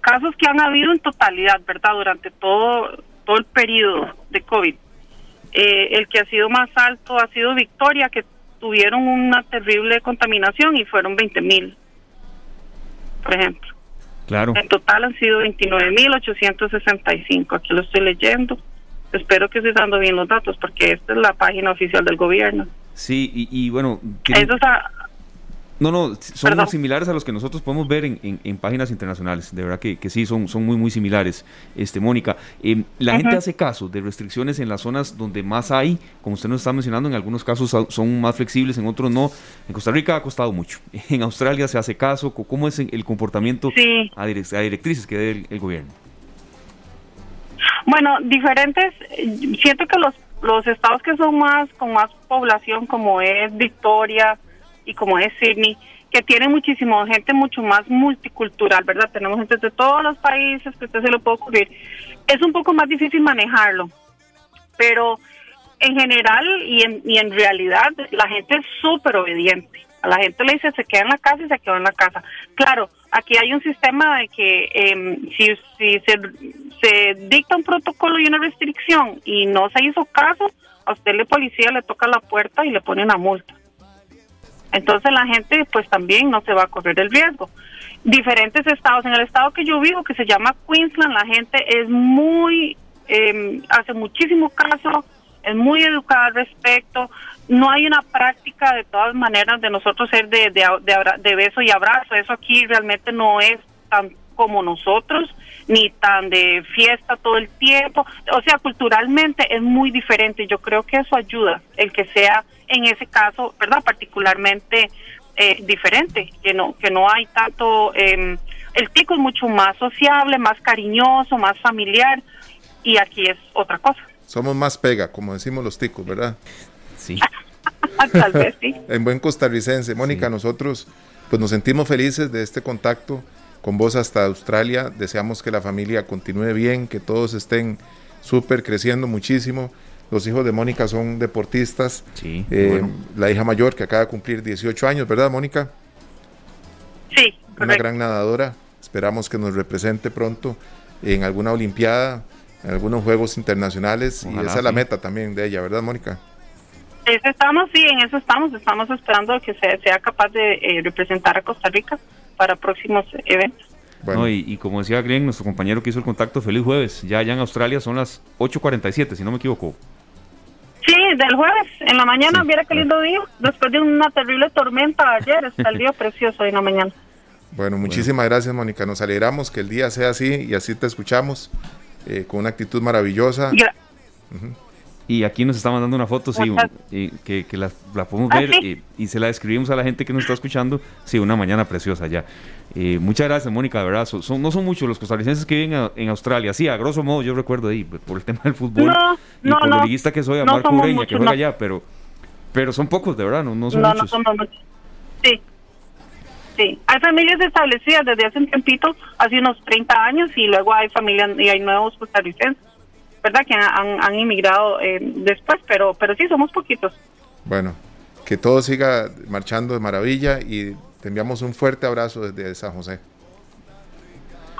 Speaker 9: casos que han habido en totalidad, ¿verdad? Durante todo, todo el periodo de COVID. Eh, el que ha sido más alto ha sido Victoria, que tuvieron una terrible contaminación y fueron 20 mil por ejemplo.
Speaker 2: Claro.
Speaker 9: En total han sido 29.865. Aquí lo estoy leyendo. Espero que esté dando bien los datos porque esta es la página oficial del gobierno.
Speaker 2: Sí, y, bueno.
Speaker 9: Eso
Speaker 2: no, no, son muy similares a los que nosotros podemos ver en, páginas internacionales. De verdad que, sí, son, son muy, muy similares. Este, Mónica, em, la gente hace caso de restricciones en las zonas donde más hay, como usted nos está mencionando, en algunos casos son más flexibles, en otros no. En Costa Rica ha costado mucho. [LAUGHS] En Australia se hace caso. ¿Cómo es el comportamiento a, directrices que dé el, gobierno?
Speaker 9: Bueno, diferentes. Siento que los, los estados que son más, con más población, como es Victoria, y como es Sydney, que tiene muchísimo gente mucho más multicultural, ¿verdad? Tenemos gente de todos los países que usted se lo puede ocurrir. Es un poco más difícil manejarlo, pero en general y en, y en realidad la gente es súper obediente. A la gente le dice se queda en la casa y se queda en la casa. Claro, aquí hay un sistema de que em, si, si se, se dicta un protocolo y una restricción y no se hizo caso, a usted la policía le toca la puerta y le pone una multa. Entonces la gente pues también no se va a correr el riesgo. Diferentes estados, en el estado que yo vivo, que se llama Queensland, la gente es muy, eh, hace muchísimo caso, es muy educada al respecto. No hay una práctica de todas maneras de nosotros ser de, de, de beso y abrazo. Eso aquí realmente no es tan como nosotros, ni tan de fiesta todo el tiempo. O sea, culturalmente es muy diferente. Yo creo que eso ayuda, el que sea en ese caso, ¿verdad? Particularmente eh, diferente, que no, que no hay tanto, eh, el tico es mucho más sociable, más cariñoso, más familiar, y aquí es otra cosa.
Speaker 3: Somos más pega, como decimos los ticos, ¿verdad?
Speaker 2: Sí. [LAUGHS]
Speaker 9: Tal vez sí.
Speaker 3: en buen costarricense. Mónica, nosotros pues nos sentimos felices de este contacto con vos hasta Australia. Deseamos que la familia continúe bien, que todos estén súper creciendo muchísimo. Los hijos de Mónica son deportistas.
Speaker 2: Sí,
Speaker 3: eh, La hija mayor que acaba de cumplir 18 años, ¿verdad, Mónica?
Speaker 9: Sí.
Speaker 3: Una gran nadadora. Esperamos que nos represente pronto en alguna Olimpiada, en algunos Juegos Internacionales. y esa es la meta también de ella, ¿verdad, Mónica?
Speaker 9: Eso estamos, sí, en eso estamos. Estamos esperando que sea, sea capaz de eh, representar a Costa Rica para próximos eventos.
Speaker 2: Bueno. y, como decía Glenn, nuestro compañero que hizo el contacto, feliz jueves. Ya allá en Australia son las 8.47, si no me equivoco.
Speaker 9: Sí, del jueves, en la mañana, mira qué lindo día. Después de una terrible tormenta ayer, está el día [LAUGHS] precioso en la mañana.
Speaker 3: Bueno, muchísimas gracias, Mónica. Nos alegramos que el día sea así y así te escuchamos eh, con una actitud maravillosa.
Speaker 2: Y aquí nos está mandando una foto, sí, que, que la, podemos
Speaker 9: ¿Ah,
Speaker 2: ver y, se la describimos a la gente que nos está escuchando. Sí, una mañana preciosa ya. Eh, muchas gracias, Mónica, de verdad. Son, no son muchos los costarricenses que viven en Australia. Sí, a grosso modo, yo recuerdo ahí, por el tema del fútbol
Speaker 9: no,
Speaker 2: y por el liguista que soy, a Marco Ureña, que juega allá, pero, pero son pocos, de verdad, no, no son muchos. No, somos muchos.
Speaker 9: Sí. Sí, hay familias establecidas desde hace un tiempito, hace unos 30 años, y luego hay familias y hay nuevos costarricenses. ¿Verdad? Que han, han inmigrado eh, después, pero, pero sí, somos poquitos.
Speaker 3: Bueno, que todo siga marchando de maravilla y te enviamos un fuerte abrazo desde San José.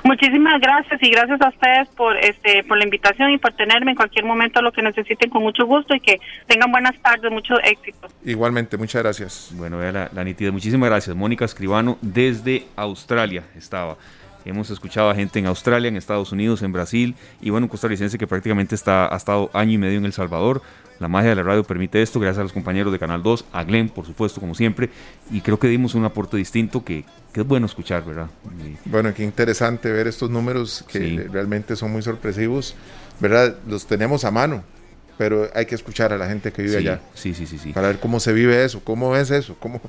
Speaker 9: Muchísimas gracias y gracias a ustedes por este por la invitación y por tenerme en cualquier momento lo que necesiten con mucho gusto y que tengan buenas tardes, mucho éxito.
Speaker 3: Igualmente, muchas gracias.
Speaker 2: Bueno, vea la, la nitidez. Muchísimas gracias. Mónica Escribano desde Australia estaba. Hemos escuchado a gente en Australia, en Estados Unidos, en Brasil y bueno, un costarricense que prácticamente está, ha estado año y medio en El Salvador. La magia de la radio permite esto, gracias a los compañeros de Canal 2, a Glenn, por supuesto, como siempre, y creo que dimos un aporte distinto que, es bueno escuchar, ¿verdad?
Speaker 3: Bueno, qué interesante ver estos números que realmente son muy sorpresivos, ¿verdad? Los tenemos a mano, pero hay que escuchar a la gente que vive allá.
Speaker 2: Sí, sí, sí, sí.
Speaker 3: Para ver cómo se vive eso, cómo es eso, cómo,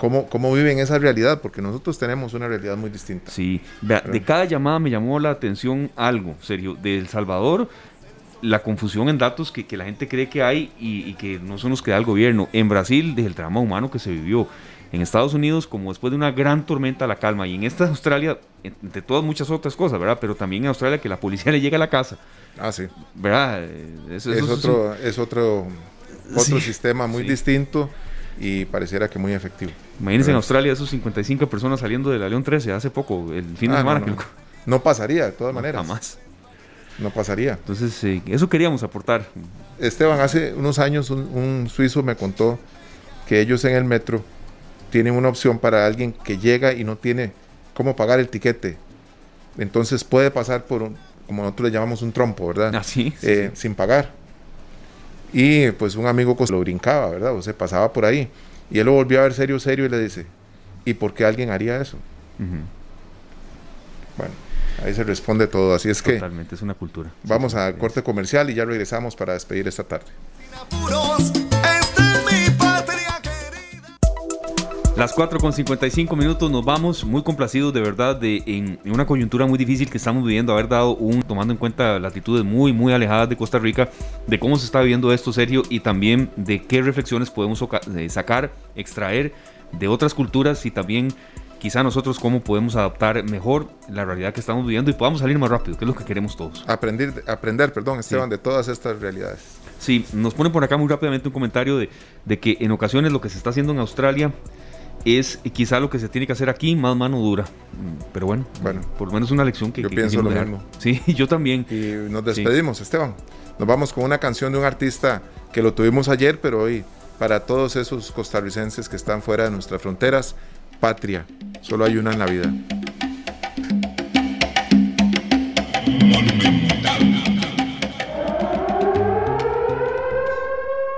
Speaker 3: cómo, cómo viven esa realidad, porque nosotros tenemos una realidad muy distinta.
Speaker 2: Sí, de cada llamada me llamó la atención algo, serio, de El Salvador, la confusión en datos que, la gente cree que hay y, que no son los que da el gobierno. En Brasil, desde el drama humano que se vivió. En Estados Unidos, como después de una gran tormenta, la calma. Y en esta Australia, entre todas muchas otras cosas, ¿verdad? Pero también en Australia que la policía [LAUGHS] le llega a la casa.
Speaker 3: Ah, sí.
Speaker 2: ¿Verdad?
Speaker 3: es, otro, es otro, otro sistema muy distinto y pareciera que muy efectivo.
Speaker 2: Imagínense en Australia esos 55 personas saliendo de la León 13 hace poco, el fin de ah, semana. [LAUGHS]
Speaker 3: No, pasaría, de todas maneras.
Speaker 2: Jamás.
Speaker 3: No pasaría.
Speaker 2: Entonces, eso queríamos aportar.
Speaker 3: Esteban, hace unos años un, suizo me contó que ellos en el metro tienen una opción para alguien que llega y no tiene cómo pagar el tiquete. Entonces puede pasar por, un, como nosotros le llamamos un trompo, ¿verdad?
Speaker 2: Así.
Speaker 3: Ah, eh, sin pagar. Y pues un amigo lo brincaba, ¿verdad? O se pasaba por ahí. Y él lo volvió a ver serio, serio y le dice, ¿y por qué alguien haría eso? Bueno, ahí se responde todo. Así es
Speaker 2: que... Totalmente, es una cultura.
Speaker 3: Vamos a corte comercial y ya regresamos para despedir esta tarde.
Speaker 2: Las 4 con 55 minutos nos vamos muy complacidos de verdad de en, una coyuntura muy difícil que estamos viviendo, haber dado un, tomando en cuenta latitudes muy muy alejadas de Costa Rica, de cómo se está viviendo esto Sergio y también de qué reflexiones podemos sacar, extraer de otras culturas y también quizá nosotros cómo podemos adaptar mejor la realidad que estamos viviendo y podamos salir más rápido, que es lo que queremos todos.
Speaker 3: Aprender, aprender perdón, Esteban, de todas estas realidades.
Speaker 2: Sí, nos ponen por acá muy rápidamente un comentario de, de que en ocasiones lo que se está haciendo en Australia es quizá lo que se tiene que hacer aquí más mano dura. Pero bueno, bueno por lo menos una lección que...
Speaker 3: Yo pienso lo mismo.
Speaker 2: Sí, [LAUGHS] yo también.
Speaker 3: Y nos despedimos, Esteban. Nos vamos con una canción de un artista que lo tuvimos ayer, pero hoy para todos esos costarricenses que están fuera de nuestras fronteras, patria. Solo hay una en la vida.